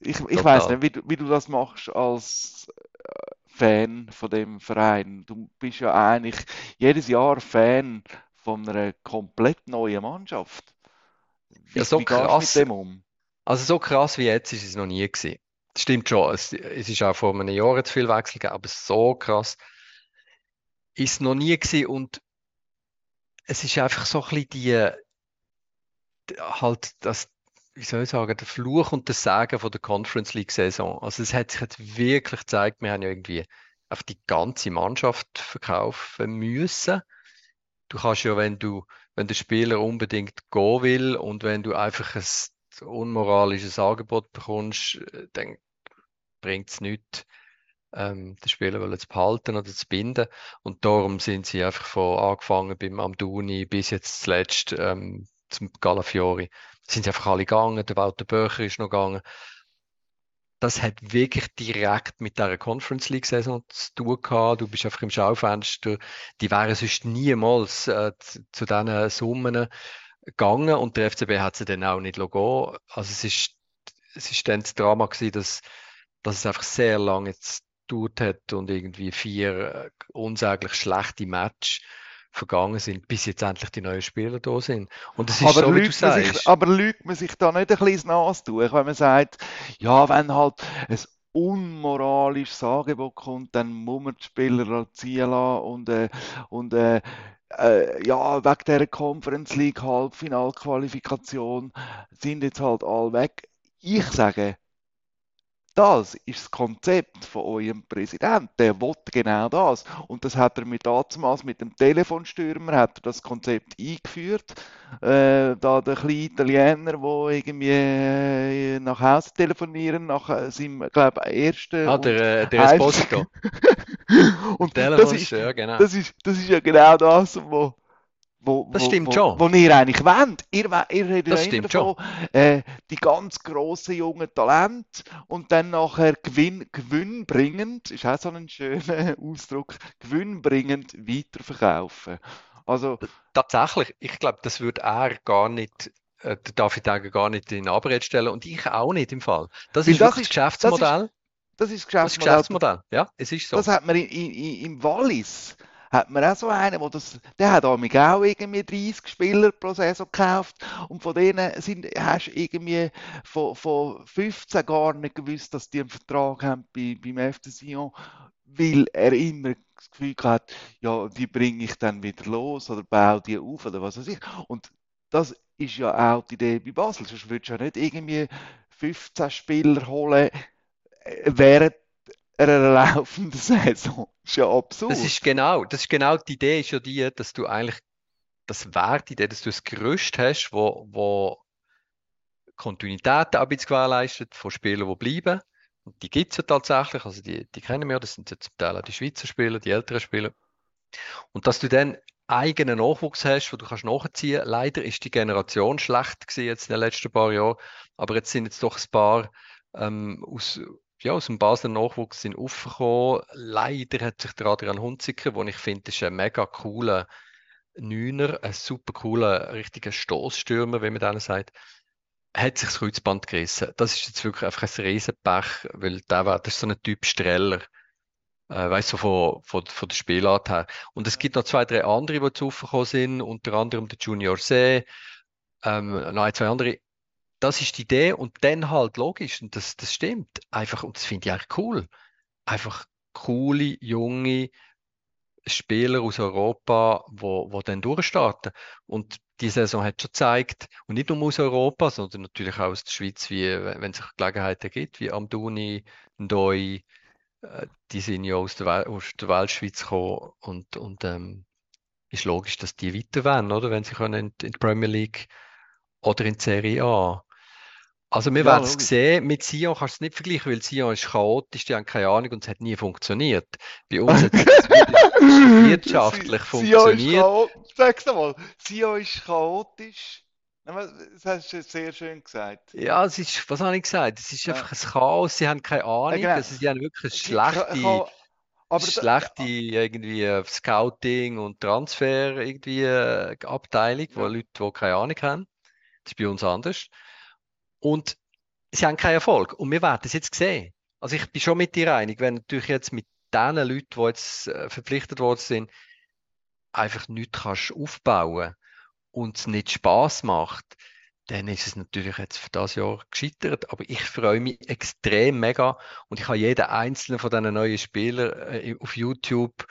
[SPEAKER 1] Ich, ich weiß nicht, wie du, wie du das machst als Fan von dem Verein. Du bist ja eigentlich jedes Jahr Fan von einer komplett neuen Mannschaft.
[SPEAKER 2] Ja, so wie krass. mit dem um? Also so krass wie jetzt ist es noch nie gewesen. Das stimmt schon. Es, es ist auch vor einem Jahr zu viel Wechsel gegeben, aber so krass ist es noch nie gewesen und es ist einfach so ein bisschen die, halt das wie soll ich sagen, der Fluch und der Segen von der Conference League Saison. Also es hat sich jetzt wirklich gezeigt, wir haben ja irgendwie auf die ganze Mannschaft verkaufen müssen. Du kannst ja, wenn du wenn der Spieler unbedingt gehen will und wenn du einfach ein unmoralisches Angebot bekommst, äh, dann bringt es nichts, ähm, den Spieler zu behalten oder zu binden. Und darum sind sie einfach von angefangen beim Amduni bis jetzt zuletzt ähm, zum Galafiori. Sind sie einfach alle gegangen, der Walter Böcher ist noch gegangen das hat wirklich direkt mit der Conference League Saison zu tun gehabt. Du bist einfach im Schaufenster. Die wären sonst niemals äh, zu, zu diesen Summen gegangen und der FCB hat sie dann auch nicht gehen. Also es ist, es ist dann das Drama gewesen, dass, dass es einfach sehr lange jetzt gedauert hat und irgendwie vier äh, unsäglich schlechte Matches vergangen sind, bis jetzt endlich die neuen Spieler da sind. Und das ist
[SPEAKER 1] aber
[SPEAKER 2] so,
[SPEAKER 1] wie du sagst. Sich, aber lügt man sich da nicht ein bisschen Nas durch, wenn man sagt, ja, wenn halt ein unmoralisches Angebot kommt, dann muss man die Spieler halt ziehen lassen und, äh, und äh, äh, ja, wegen dieser Conference League Halbfinalqualifikation sind jetzt halt alle weg. Ich sage, das ist das Konzept von eurem Präsidenten. Der will genau das. Und das hat er mit damals mit dem Telefonstürmer hat er das Konzept eingeführt. Äh, da der kleine Italiener, der irgendwie äh, nach Hause telefonieren, nach äh, seinem, glaube ersten.
[SPEAKER 2] Ah, der, äh, der Esposito.
[SPEAKER 1] und das ist, ja, genau. das, ist, das ist ja genau das, was wo,
[SPEAKER 2] das
[SPEAKER 1] wo,
[SPEAKER 2] stimmt
[SPEAKER 1] wo,
[SPEAKER 2] schon.
[SPEAKER 1] Wo ihr eigentlich wollt. Ihr, ihr redet
[SPEAKER 2] das
[SPEAKER 1] immer davon, äh, die ganz grossen jungen Talente und dann nachher Gewinn, gewinnbringend, ist auch so ein schöner Ausdruck, gewinnbringend weiterverkaufen. Also,
[SPEAKER 2] Tatsächlich, ich glaube, das würde er gar nicht äh, darf ich sagen, gar nicht in Abrede stellen und ich auch nicht im Fall. Das ist das, ist, das Geschäftsmodell.
[SPEAKER 1] Das ist, das
[SPEAKER 2] ist das Geschäftsmodell. Ja, es ist so.
[SPEAKER 1] Das hat man in, in, im Wallis hat man auch so einen, wo das, der hat auch irgendwie 30 Spieler pro Saison gekauft. Und von denen sind, hast du irgendwie von, von 15 gar nicht gewusst, dass die einen Vertrag haben bei, beim FC Sion, weil er immer das Gefühl hat, ja, die bringe ich dann wieder los oder baue die auf oder was weiß ich. Und das ist ja auch die Idee bei Basel, sonst würdest du ja nicht irgendwie 15 Spieler holen, äh, während einer laufenden Saison. Das ist ja absurd.
[SPEAKER 2] Das ist genau, das ist genau die Idee, ist ja die, dass du eigentlich das Wert Idee, dass du das Gerüst hast, wo, wo Kontinuität gewährleistet von Spielern, die bleiben. Und die gibt es ja tatsächlich, also die, die kennen wir, das sind ja zum Teil auch die Schweizer Spieler, die älteren Spieler. Und dass du dann eigenen Nachwuchs hast, wo du kannst nachziehen. Leider ist die Generation schlecht gewesen jetzt in den letzten paar Jahren, aber jetzt sind jetzt doch ein paar ähm, aus, ja, aus dem Basler Nachwuchs sind aufgekommen. Leider hat sich der Adrian Hunziker, den ich finde, ist ein mega cooler Neuner, ein super cooler, richtiger Stoßstürmer, wie man dann sagt, hat sich das Kreuzband gerissen. Das ist jetzt wirklich einfach ein Riesenpech, weil der war, das ist so ein Typ Streller. Äh, weißt du, von, von, von der Spielart her. Und es gibt noch zwei, drei andere, die zu aufgekommen sind, unter anderem der Junior See, ähm, noch ein, zwei andere das ist die Idee und dann halt logisch und das, das stimmt. Einfach, und das finde ich eigentlich cool. Einfach coole, junge Spieler aus Europa, wo, wo dann durchstarten. Und die Saison hat schon gezeigt, und nicht nur aus Europa, sondern natürlich auch aus der Schweiz, wie, wenn es Gelegenheiten gibt, wie Amduni, Ndoi, äh, die sind ja aus der, aus der Weltschweiz gekommen und, und ähm, ist logisch, dass die weiter werden, oder? Wenn sie können in, in die Premier League oder in Serie A. Also wir ja, werden es sehen, mit Sion kannst du es nicht vergleichen, weil Sion ist chaotisch, die haben keine Ahnung und es hat nie funktioniert. Bei uns hat es wirtschaftlich funktioniert.
[SPEAKER 1] Sag's mal, Sion ist chaotisch. Das hast du sehr schön gesagt.
[SPEAKER 2] Ja, es ist, was habe ich gesagt? Es ist ja. einfach ein Chaos, sie haben keine Ahnung, ja, genau. also sie haben wirklich eine schlechte, aber schlechte irgendwie Scouting und Transfer irgendwie äh, Abteilung, wo Leute, die keine Ahnung haben. Das ist bei uns anders. Und sie haben keinen Erfolg. Und wir werden es jetzt sehen. Also ich bin schon mit dir einig, wenn natürlich jetzt mit den Leuten, die jetzt äh, verpflichtet worden sind, einfach nichts kannst aufbauen und es nicht Spaß macht, dann ist es natürlich jetzt für das Jahr gescheitert. Aber ich freue mich extrem mega und ich habe jeden einzelnen von diesen neuen Spielern äh, auf YouTube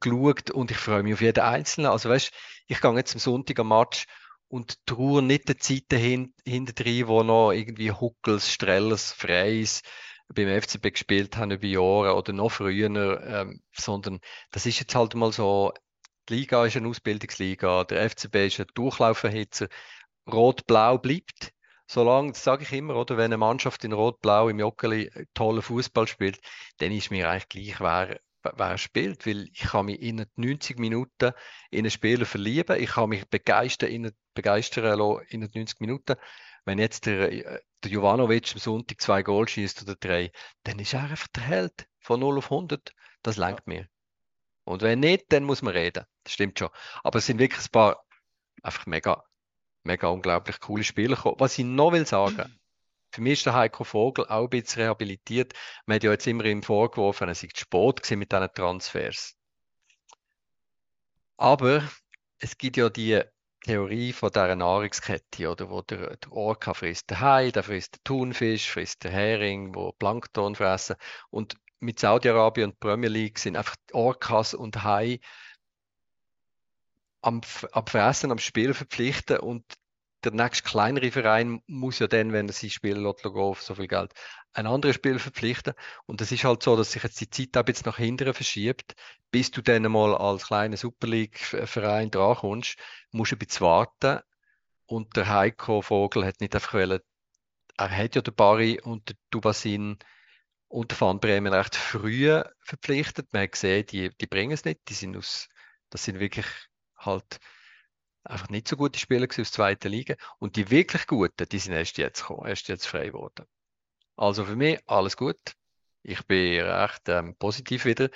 [SPEAKER 2] geschaut und ich freue mich auf jeden einzelnen. Also weißt, ich gehe jetzt am Sonntag am Match und trauern nicht der Zeit dahin, hinter wo noch irgendwie Huckels, Strellers, Freis beim FCB gespielt haben über Jahre oder noch früher, ähm, sondern das ist jetzt halt mal so, Die Liga ist eine Ausbildungsliga, der FCB ist ein Durchlauferhitzer. Rot-Blau bleibt. Solange, das sage ich immer, oder wenn eine Mannschaft in Rot-Blau im Joggeli tollen Fußball spielt, dann ist mir eigentlich gleich, wer, wer spielt, weil ich kann mich in 90 Minuten in einen Spieler verlieben, ich kann mich begeistern in, begeistern lassen in 90 Minuten. Wenn jetzt der, der Jovanovic am Sonntag zwei Goal schießt oder drei, dann ist er einfach der Held von 0 auf 100. Das langt ja. mir. Und wenn nicht, dann muss man reden. Das stimmt schon. Aber es sind wirklich ein paar einfach mega mega unglaublich coole Spieler gekommen. Was ich noch will sagen, für mich ist der Heiko Vogel auch ein bisschen rehabilitiert. Man hat ja jetzt immer ihm vorgeworfen, er sei zu spät mit diesen Transfers. Aber es gibt ja die Theorie von dieser Nahrungskette, oder, wo der, der Orca frisst den Hai, der frisst den Thunfisch, frisst den Hering, wo Plankton fressen. Und mit Saudi-Arabien und Premier League sind einfach Orcas und Hai am, am Fressen, am Spielen verpflichten und der nächste kleinere Verein muss ja dann, wenn er sein Spiel lässt, so viel Geld, ein anderes Spiel verpflichten. Und es ist halt so, dass sich jetzt die Zeit auch jetzt nach hinten verschiebt. Bis du dann mal als kleiner Super League-Verein drankommst, musst du ein bisschen warten. Und der Heiko Vogel hat nicht einfach wollen, er hat ja den Barry und den Dubasin und den Van Bremen recht früh verpflichtet. Man hat gesehen, die, die bringen es nicht. Die sind aus, das sind wirklich halt einfach nicht so gute Spieler aus der zweiten Liga. Und die wirklich guten, die sind erst jetzt gekommen, erst jetzt frei geworden. Also für mich alles gut. Ich bin recht ähm, positiv wieder,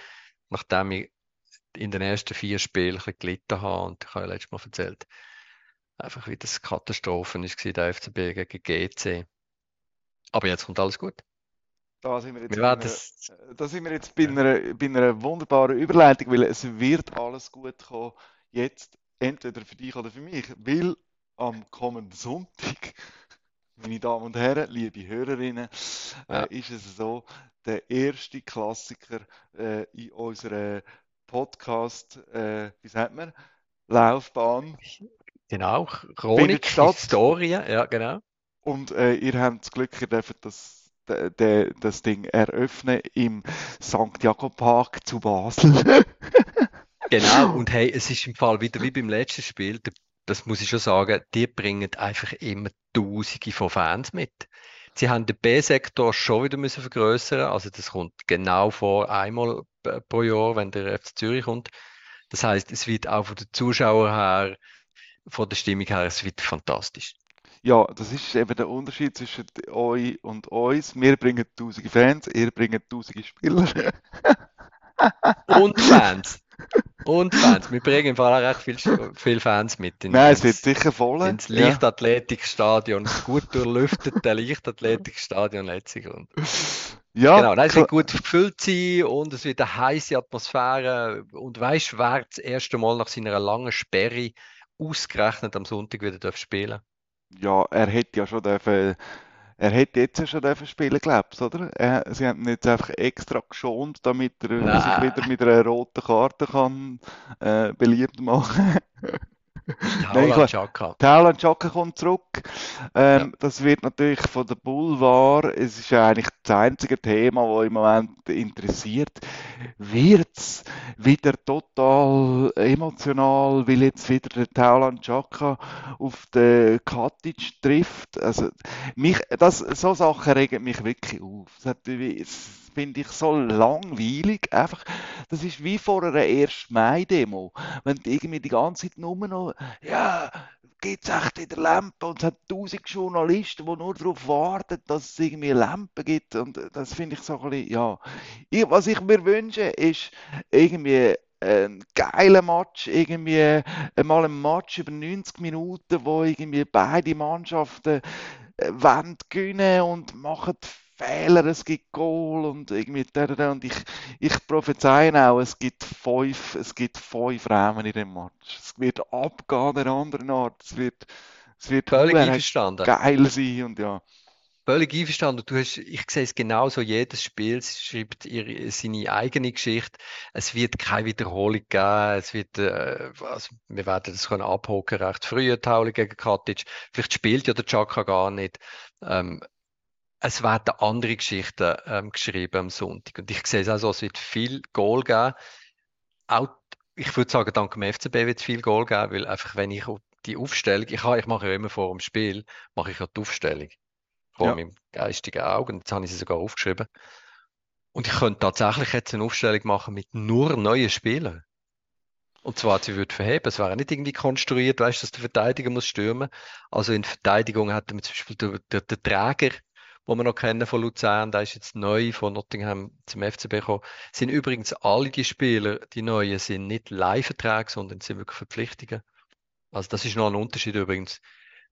[SPEAKER 2] nachdem ich in den ersten vier Spielen ein gelitten habe und ich habe ja letztes Mal erzählt, einfach wie das Katastrophen ist der FCB gegen GC. Aber jetzt kommt alles gut.
[SPEAKER 1] Da sind wir jetzt, wir bei, einer, da sind wir jetzt bei, einer, bei einer wunderbaren Überleitung, weil es wird alles gut kommen jetzt entweder für dich oder für mich, weil am kommenden Sonntag, meine Damen und Herren, liebe Hörerinnen, äh, ja. äh, ist es so, der erste Klassiker äh, in unserer Podcast, äh, wie sagt man, Laufbahn.
[SPEAKER 2] Genau, Chronik, Historie, ja genau.
[SPEAKER 1] Und äh, ihr habt das Glück, ihr dürft das, das Ding eröffnen im St. Jakob Park zu Basel.
[SPEAKER 2] Genau, und hey, es ist im Fall wieder wie beim letzten Spiel, das muss ich schon sagen, die bringen einfach immer Tausende von Fans mit. Sie haben den B-Sektor schon wieder müssen vergrößern, also das kommt genau vor einmal pro Jahr, wenn der FC Zürich kommt. Das heißt, es wird auch von den Zuschauern her, von der Stimmung her, es wird fantastisch.
[SPEAKER 1] Ja, das ist eben der Unterschied zwischen euch und uns. Wir bringen tausende Fans, ihr bringt tausende Spieler.
[SPEAKER 2] und Fans. Und Fans. Wir bringen im Fall auch recht viele viel Fans mit.
[SPEAKER 1] In, Nein, es wird sicher voll.
[SPEAKER 2] Ins Leichtathletikstadion. Das gut durchlüftete Leichtathletikstadion letztlich. Und ja, genau. Nein, es wird gut gefüllt sein und es wird eine heiße Atmosphäre. Und weißt du, wer das erste Mal nach seiner langen Sperre ausgerechnet am Sonntag wieder spielen
[SPEAKER 1] Ja, er hätte ja schon dürfen er hätte jetzt ja schon spielen glaubt oder? Er, sie haben ihn jetzt einfach extra geschont, damit er Nein. sich wieder mit einer roten Karte kann, äh, beliebt machen
[SPEAKER 2] Taulan Chaka.
[SPEAKER 1] Taulan Chaka kommt zurück. Ähm, ja. Das wird natürlich von der Boulevard, es ist ja eigentlich das einzige Thema, das im Moment interessiert. Wird es wieder total emotional, weil jetzt wieder der Taulan Chaka auf den Katic trifft? Also, mich, das, so Sachen regen mich wirklich auf. Das, finde ich so langweilig. Einfach, das ist wie vor einer 1. Mai-Demo. Wenn du irgendwie die ganze Zeit nur noch, ja, gibt es echt in der Lampe und es hat tausend Journalisten, die nur darauf warten, dass es irgendwie Lampen gibt und das finde ich so ein bisschen, ja. Ich, was ich mir wünsche, ist irgendwie ein geiler Match, irgendwie mal ein Match über 90 Minuten, wo irgendwie beide Mannschaften äh, wollen gewinnen und machen Fehler, es gibt Goal und irgendwie und ich, ich prophezei auch, es gibt fünf, es gibt fünf Rahmen in dem Match. Es wird abgehen der anderen Art, es wird, es wird
[SPEAKER 2] Völlig einverstanden.
[SPEAKER 1] geil sein und ja.
[SPEAKER 2] Völlig einverstanden. Du hast, ich sehe es genauso, jedes Spiel schreibt ihre, seine eigene Geschichte. Es wird keine Wiederholung geben. Es wird, äh, also wir werden das können abhocken, recht früh, Tauli gegen Katic. Vielleicht spielt ja der Chaka gar nicht. Ähm, es werden andere Geschichten ähm, geschrieben am Sonntag. Und ich sehe es auch so, es wird viel Goal geben. Auch ich würde sagen, dank dem FCB wird es viel Goal geben, weil einfach, wenn ich die Aufstellung, ich, habe, ich mache ja immer vor dem Spiel, mache ich ja die Aufstellung vor ja. meinem geistigen Auge. Und jetzt habe ich sie sogar aufgeschrieben. Und ich könnte tatsächlich jetzt eine Aufstellung machen mit nur neuen Spielern. Und zwar, sie würde verheben. Es wäre nicht irgendwie konstruiert, weißt du, dass der Verteidiger muss stürmen. Also in Verteidigung hat man zum Beispiel den, den, den Träger, den wir noch kennen von Luzern, der ist jetzt neu von Nottingham zum FCB gekommen. Sind übrigens alle die Spieler, die neuen, sind nicht Leihverträge, sondern sind wirklich Verpflichtungen. Also das ist noch ein Unterschied übrigens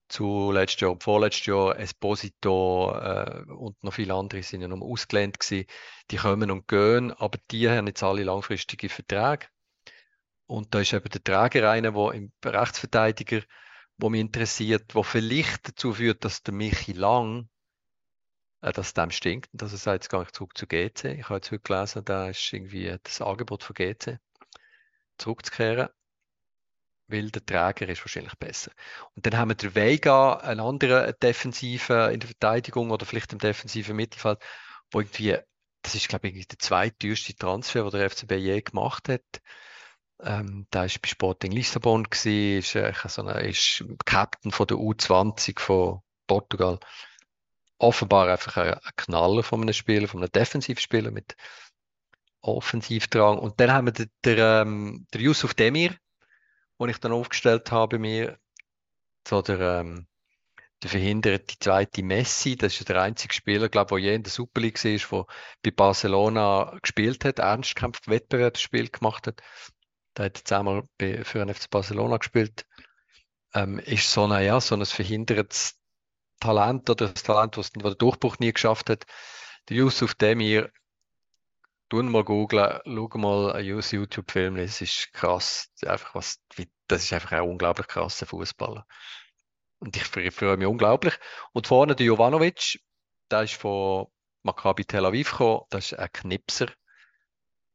[SPEAKER 2] zu letztes Jahr vorletztes Jahr. Esposito äh, und noch viele andere sind ja noch ausgelehnt gewesen. Die kommen und gehen, aber die haben jetzt alle langfristige Verträge. Und da ist eben der Träger einer, der im Rechtsverteidiger, wo mich interessiert, wo vielleicht dazu führt, dass der Michi Lang, äh, dass dem stinkt und dass er sagt, jetzt gehe ich zurück zu GC. Ich habe jetzt heute gelesen, da ist irgendwie das Angebot von GC zurückzukehren, weil der Träger ist wahrscheinlich besser. Und dann haben wir den Vega, einen anderen Defensiven in der Verteidigung oder vielleicht im defensiven Mittelfeld, wo irgendwie, das ist glaube ich der zweiteuerste Transfer, den der FCB je gemacht hat ähm, der war bei Sporting Lissabon, gewesen, ist, äh, so eine, ist Captain von der U20 von Portugal. Offenbar einfach ein, ein Knaller von einem Spieler, von einem Defensivspieler mit Offensivdrang. Und dann haben wir den, den, ähm, den Yusuf Demir, den ich dann aufgestellt habe mir. So der, ähm, der verhinderte zweite Messi, das ist der einzige Spieler, glaube ich, der je in der Super League war, der bei Barcelona gespielt hat, Ernstkampf, Wettbewerbsspiel gemacht hat der hat jetzt einmal für den FC Barcelona gespielt, ähm, ist so, ein, ja, so ein verhindertes Talent oder das Talent, das den Durchbruch nie geschafft hat. Der Yusuf Demir, tun mal googlen, schau mal einen YouTube-Film, das ist krass, einfach was, das ist einfach ein unglaublich krasser Fußballer. Und ich freue mich unglaublich. Und vorne der Jovanovic, der ist von Maccabi Tel Aviv gekommen, das ist ein Knipser.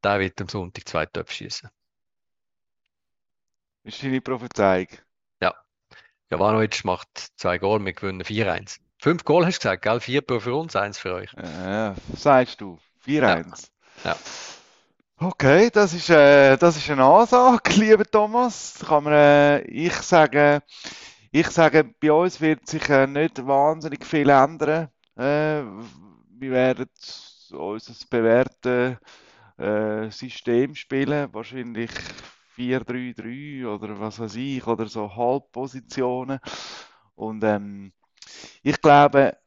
[SPEAKER 2] Der wird am Sonntag zwei Töpfe schießen.
[SPEAKER 1] Ist deine Prophezeiung?
[SPEAKER 2] Ja. Jovanovic macht zwei Goal, wir gewinnen 4-1. Fünf Goal hast du gesagt, gell? Vier für uns, eins für euch.
[SPEAKER 1] Ja, sagst du. 4-1.
[SPEAKER 2] Ja. ja.
[SPEAKER 1] Okay, das ist, äh, das ist eine Ansage, lieber Thomas. Kann man, äh, ich sage, ich sage, bei uns wird sich äh, nicht wahnsinnig viel ändern. Äh, wir werden unser bewährtes äh, System spielen, wahrscheinlich 4-3-3 oder was weiß ich, oder so Halbpositionen. Und ähm, ich glaube,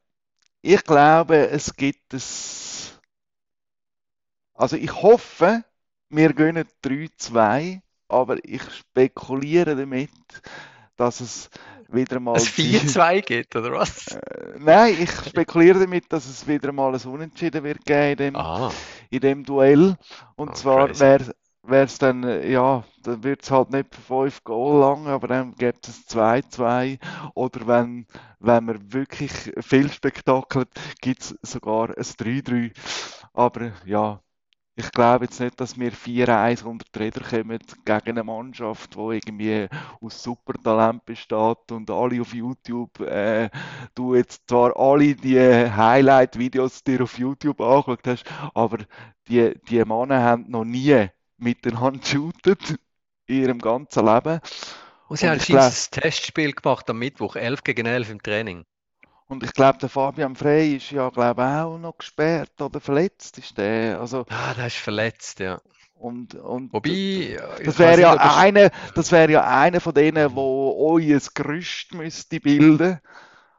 [SPEAKER 1] ich glaube, es gibt es. Also ich hoffe, wir gehen 3-2, aber ich spekuliere damit, dass es wieder mal.
[SPEAKER 2] Es 4-2 geht, oder was?
[SPEAKER 1] Äh, nein, ich spekuliere damit, dass es wieder mal ein Unentschieden wird geben in dem,
[SPEAKER 2] ah.
[SPEAKER 1] in dem Duell. Und oh, zwar wäre wäre es dann, äh, ja, dann wird es halt nicht für 5 Goal lang, aber dann gibt es 2-2. Oder wenn, wenn man wirklich viel Spektakel hat, gibt es sogar ein 3-3. Aber ja, ich glaube jetzt nicht, dass wir 4-1 unter die Räder kommen gegen eine Mannschaft, die irgendwie aus Supertalent besteht und alle auf YouTube, äh, du jetzt zwar alle die Highlight-Videos dir auf YouTube angeschaut hast, aber die, die Männer haben noch nie miteinander shooten in ihrem ganzen Leben.
[SPEAKER 2] Und sie und haben ein Testspiel gemacht am Mittwoch, 11 gegen 11 im Training.
[SPEAKER 1] Und ich glaube, der Fabian Frey ist ja, glaube auch noch gesperrt oder verletzt ist der. Also,
[SPEAKER 2] ah, der ist verletzt, ja.
[SPEAKER 1] Und, und
[SPEAKER 2] Wobei,
[SPEAKER 1] das wäre ja einer, das wäre ja einer von denen, wo euer Gerüst müsste bilden.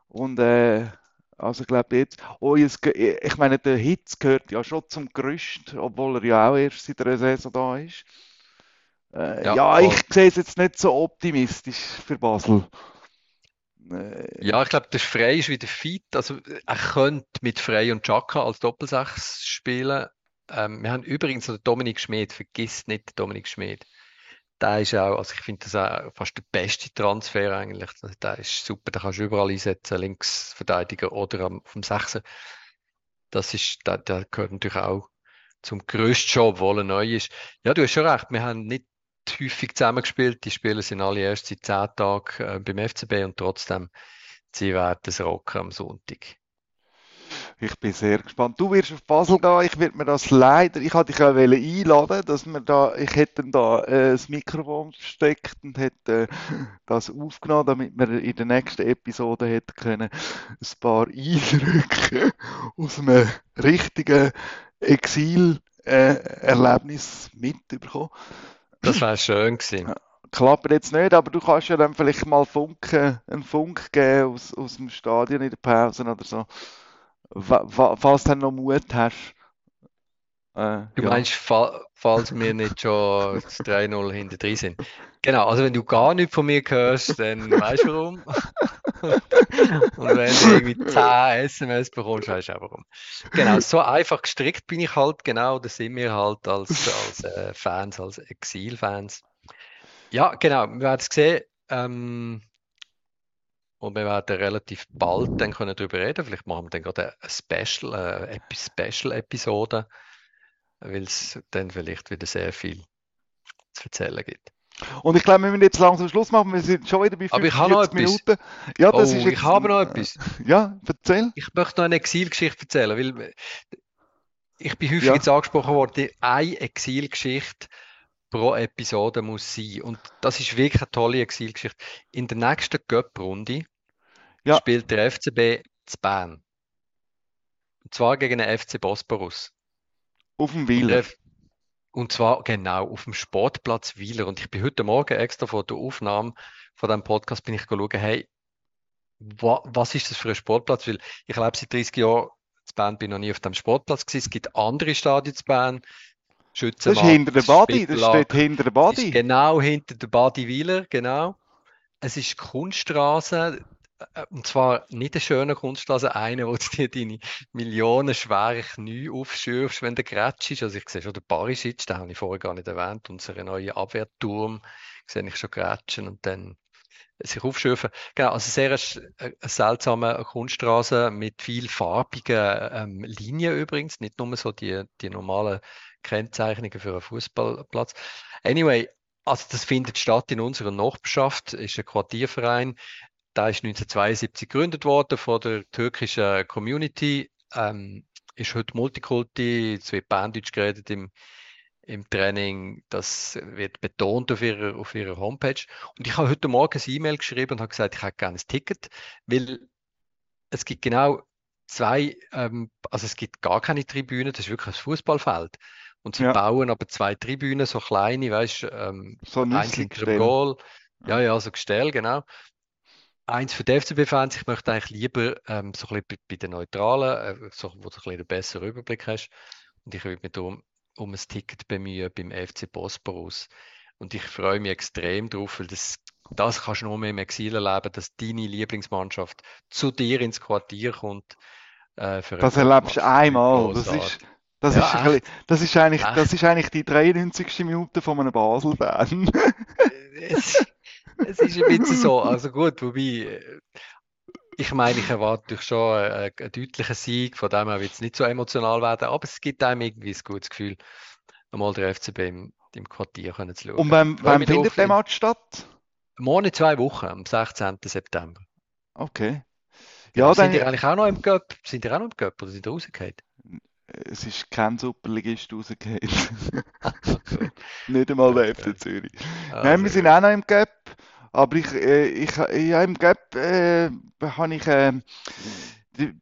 [SPEAKER 1] Und äh, also ich glaube jetzt, oh, ich meine, der Hitz gehört ja schon zum Gerüst, obwohl er ja auch erst seit der Saison da ist. Äh, ja, ja ich sehe es jetzt nicht so optimistisch für Basel.
[SPEAKER 2] Äh, ja, ich glaube, der Frey ist wieder fit. Also er könnte mit Frey und Chaka als Doppelsechs spielen. Ähm, wir haben übrigens noch Dominik Schmid, vergiss nicht Dominik Schmid der ist auch, also ich finde das auch fast der beste Transfer eigentlich. Der ist super, den kannst du überall einsetzen, Linksverteidiger oder auf dem Sechser. Das ist, der, der gehört natürlich auch zum grössten Job, obwohl er neu ist. Ja, du hast schon recht, wir haben nicht häufig zusammengespielt. Die Spieler sind alle erst seit zehn Tagen äh, beim FCB und trotzdem, sie werden es rocken am Sonntag.
[SPEAKER 1] Ich bin sehr gespannt. Du wirst auf Basel gehen. Ich werde mir das leider, ich hatte dich auch einladen, dass wir da, ich hätte dann da äh, das Mikrofon versteckt und hätte äh, das aufgenommen, damit wir in der nächsten Episode hätten können ein paar Eindrücke aus einem richtigen Exil-Erlebnis mitbekommen.
[SPEAKER 2] Das wäre schön gewesen.
[SPEAKER 1] Klappt jetzt nicht, aber du kannst ja dann vielleicht mal Funke, einen Funk geben aus, aus dem Stadion in der Pause oder so. Falls du dann noch Mut hast. Äh,
[SPEAKER 2] Du
[SPEAKER 1] ja.
[SPEAKER 2] meinst, fa falls wir nicht schon das 3-0 hinter drin sind. Genau, also wenn du gar nichts von mir hörst, dann weißt du warum. Und wenn du irgendwie 10 SMS bekommst, weißt du auch warum. Genau, so einfach gestrickt bin ich halt, genau, das sind wir halt als, als äh, Fans, als Exil-Fans. Ja, genau, wir werden es sehen. Ähm, und wir werden relativ bald dann können darüber reden. Vielleicht machen wir dann gerade eine Special, äh, Epi- Special-Episode, weil es dann vielleicht wieder sehr viel zu erzählen gibt.
[SPEAKER 1] Und ich glaube, wir müssen jetzt langsam Schluss machen. Wir sind schon wieder bei
[SPEAKER 2] Aber ich habe noch
[SPEAKER 1] 45
[SPEAKER 2] etwas.
[SPEAKER 1] Minuten. Ja, das
[SPEAKER 2] Oh,
[SPEAKER 1] ist
[SPEAKER 2] ich
[SPEAKER 1] jetzt,
[SPEAKER 2] habe noch etwas.
[SPEAKER 1] Ja, erzähl.
[SPEAKER 2] Ich möchte noch eine Exilgeschichte erzählen, weil äh, ich bin häufig
[SPEAKER 1] Ja.
[SPEAKER 2] jetzt angesprochen worden, eine Exilgeschichte pro Episode muss sein. Und das ist wirklich eine tolle Exilgeschichte. In der nächsten Cup-Runde
[SPEAKER 1] Ja.
[SPEAKER 2] spielt der FCB zu Bern. Und zwar gegen den FC Bosporus.
[SPEAKER 1] Auf dem Wieler.
[SPEAKER 2] und zwar genau auf dem Sportplatz Wieler. Und ich bin heute Morgen extra vor der Aufnahme von diesem Podcast bin ich schauen, hey, wa, was ist das für ein Sportplatz? Weil ich lebe seit 30 Jahren in Bern, bin noch nie auf dem Sportplatz gewesen. Es gibt andere Stadien in Bern.
[SPEAKER 1] Das ist hinter der Body. Das steht hinter der
[SPEAKER 2] ist
[SPEAKER 1] Body.
[SPEAKER 2] genau hinter der Badi Wieler, genau. Es ist Kunststraße, äh, und zwar nicht eine schöne Kunststraße, eine, wo du dir deine millionenschwere Knie aufschürfst, wenn du grätschst. Also ich sehe schon den Barisic, den habe ich vorher gar nicht erwähnt, unseren neuen Abwehrturm, sehe ich schon grätschen und dann sich aufschürfen. Genau, also sehr eine, eine seltsame Kunststraße mit viel farbigen ähm, Linien übrigens, nicht nur so die, die normalen Kennzeichnungen für einen Fußballplatz. Anyway, also das findet statt in unserer Nachbarschaft, ist ein Quartierverein. Da ist 1972 gegründet worden von der türkischen Community. Ähm, ist heute Multikulti, es wird Berndeutsch geredet im, im Training. Das wird betont auf ihrer, auf ihrer Homepage. Und ich habe heute Morgen ein E-Mail geschrieben und habe gesagt, ich hätte gerne ein Ticket, weil es gibt genau zwei, ähm, also es gibt gar keine Tribünen, das ist wirklich ein Fußballfeld. Und sie
[SPEAKER 1] Ja.
[SPEAKER 2] bauen aber zwei Tribünen, so kleine, weißt du, ähm,
[SPEAKER 1] So ein
[SPEAKER 2] eins hinter. Goal. Ja, ja, so Gestell, genau. Eins für die FCB-Fans, ich möchte eigentlich lieber ähm, so ein bisschen bei, bei den Neutralen, äh, so, wo du ein bisschen einen besseren Überblick hast. Und ich würde mich darum um ein Ticket bemühen beim FC Bosporus. Und ich freue mich extrem drauf, weil das, das kannst du nur mehr im Exil erleben, dass deine Lieblingsmannschaft zu dir ins Quartier kommt. Äh,
[SPEAKER 1] Das erlebst du einmal. Das ist. Das
[SPEAKER 2] Ja,
[SPEAKER 1] ist, das ist eigentlich, das ist eigentlich die 93. Minute von einem Basel-Fan.
[SPEAKER 2] Es, es ist ein bisschen so, also gut, wobei, äh, ich meine, ich erwarte natürlich schon einen, einen deutlichen Sieg, von dem her wird es nicht so emotional werden, aber es gibt einem irgendwie ein gutes Gefühl, einmal der FCB im, im Quartier können zu schauen.
[SPEAKER 1] Und wann, wann findet der Match statt?
[SPEAKER 2] Morgen in zwei Wochen, am 16. September.
[SPEAKER 1] Okay.
[SPEAKER 2] Ja, sind
[SPEAKER 1] dann,
[SPEAKER 2] ihr eigentlich auch noch im Cup? Sind ihr auch noch im Cup oder sind ihr rausgefallen?
[SPEAKER 1] Es ist kein Superligist rausgefallen. Nicht einmal der FC Zürich.
[SPEAKER 2] Ah,
[SPEAKER 1] Nein, wir sind auch noch im Gap. Aber ich, äh, ich, ja, im Gap äh, habe ich, äh, die,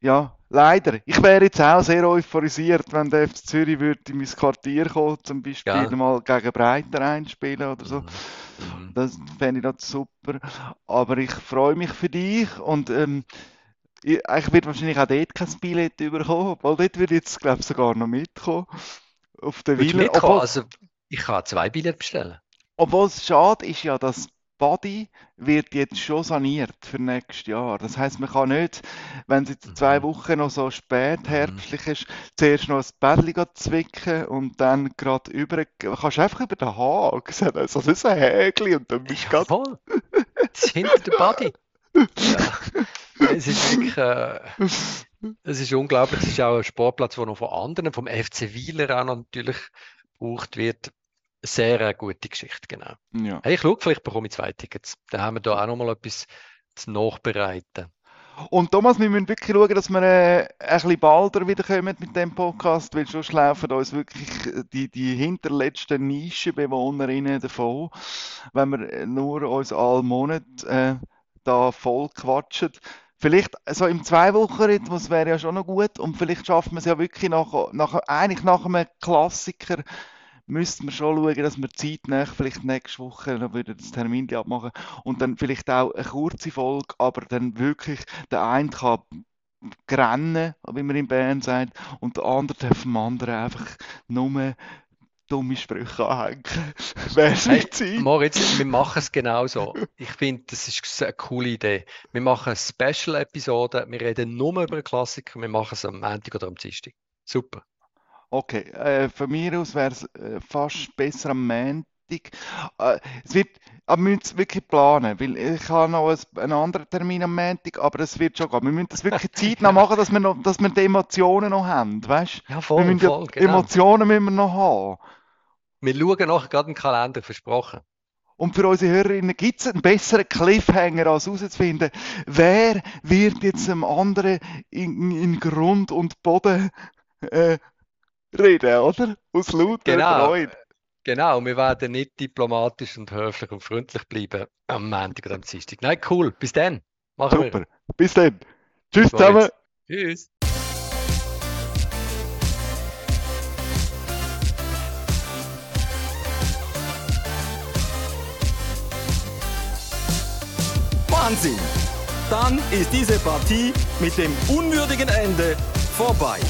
[SPEAKER 1] ja, leider. Ich wäre jetzt auch sehr euphorisiert, wenn der FC Zürich würde in mein Quartier kommen, zum Beispiel
[SPEAKER 2] Ja.
[SPEAKER 1] mal gegen Breiter einspielen oder so.
[SPEAKER 2] Mhm. Mhm.
[SPEAKER 1] Das fände ich das super. Aber ich freue mich für dich und ähm, ich, ich werde wahrscheinlich auch dort kein Billett bekommen, weil dort würde jetzt, glaube ich, sogar noch mitkommen. Auf der
[SPEAKER 2] mitkommen?
[SPEAKER 1] Obwohl,
[SPEAKER 2] Also, ich kann zwei Billette bestellen.
[SPEAKER 1] obwohl es schade ist ja, dass Body wird jetzt schon saniert für nächstes Jahr. Das heißt, man kann nicht, wenn es jetzt zwei
[SPEAKER 2] Mhm.
[SPEAKER 1] Wochen noch so spät herbstlich ist, zuerst noch ein Bädli zwicken und dann gerade über, kannst du einfach über den Haag, so ein- so ein Häkli und dann bist du gerade
[SPEAKER 2] Jawohl, das ist hinter der Body. Ja. Es ist wirklich, äh, es ist unglaublich. Es ist auch ein Sportplatz, der noch von anderen, vom FC Wieler auch natürlich gebraucht wird. Sehr eine gute Geschichte, genau.
[SPEAKER 1] ja.
[SPEAKER 2] Hey, ich schaue, vielleicht bekomme ich zwei Tickets. Dann haben wir da auch noch mal etwas zu nachbereiten.
[SPEAKER 1] Und Thomas, wir müssen wirklich schauen, dass wir äh, ein bisschen balder wiederkommen mit dem Podcast, weil sonst laufen uns wirklich die, die hinterletzten Nischenbewohnerinnen davon, wenn wir nur uns alle Monat äh, da voll quatschen. Vielleicht so im Zwei-Wochen-Rhythmus wäre ja schon noch gut und vielleicht schaffen wir es ja wirklich nach, nach, eigentlich nach einem Klassiker müssten wir schon schauen, dass wir zeitnah vielleicht nächste Woche noch wieder das Termin abmachen und dann vielleicht auch eine kurze Folge, aber dann wirklich der eine kann rennen, wie man in Bern sagt, und der andere darf dem anderen einfach nur dumme Sprüche anhängen. Wäre es
[SPEAKER 2] hey, Moritz, wir machen es genauso. Ich finde, das ist eine coole Idee. Wir machen eine Special-Episode, wir reden nur über Klassiker, wir machen es am Montag oder am Dienstag. Super.
[SPEAKER 1] Okay, äh, von mir aus wäre es äh, fast besser am Montag. Äh, es wird, aber wir müssen es wirklich planen, weil ich habe noch ein, einen anderen Termin am Montag, aber es wird schon gehen. Wir müssen das wirklich zeitnah machen, dass wir, noch, dass wir die Emotionen noch haben, weißt?
[SPEAKER 2] Ja, voll,
[SPEAKER 1] wir
[SPEAKER 2] voll,
[SPEAKER 1] genau. Emotionen müssen wir noch haben.
[SPEAKER 2] Wir schauen nachher gerade den Kalender, versprochen.
[SPEAKER 1] Und für unsere Hörerinnen gibt es einen besseren Cliffhanger, als herauszufinden, wer wird jetzt dem anderen in, in Grund und Boden äh, reden, oder? Aus lauter
[SPEAKER 2] genau.
[SPEAKER 1] Freude.
[SPEAKER 2] Genau, wir werden nicht diplomatisch und höflich und freundlich bleiben am Montag oder am Dienstag. Nein, cool. Bis dann.
[SPEAKER 1] Machen Super. Wir. Bis dann. Tschüss zusammen.
[SPEAKER 2] Tschüss.
[SPEAKER 4] Wahnsinn! Dann ist diese Partie mit dem unwürdigen Ende vorbei.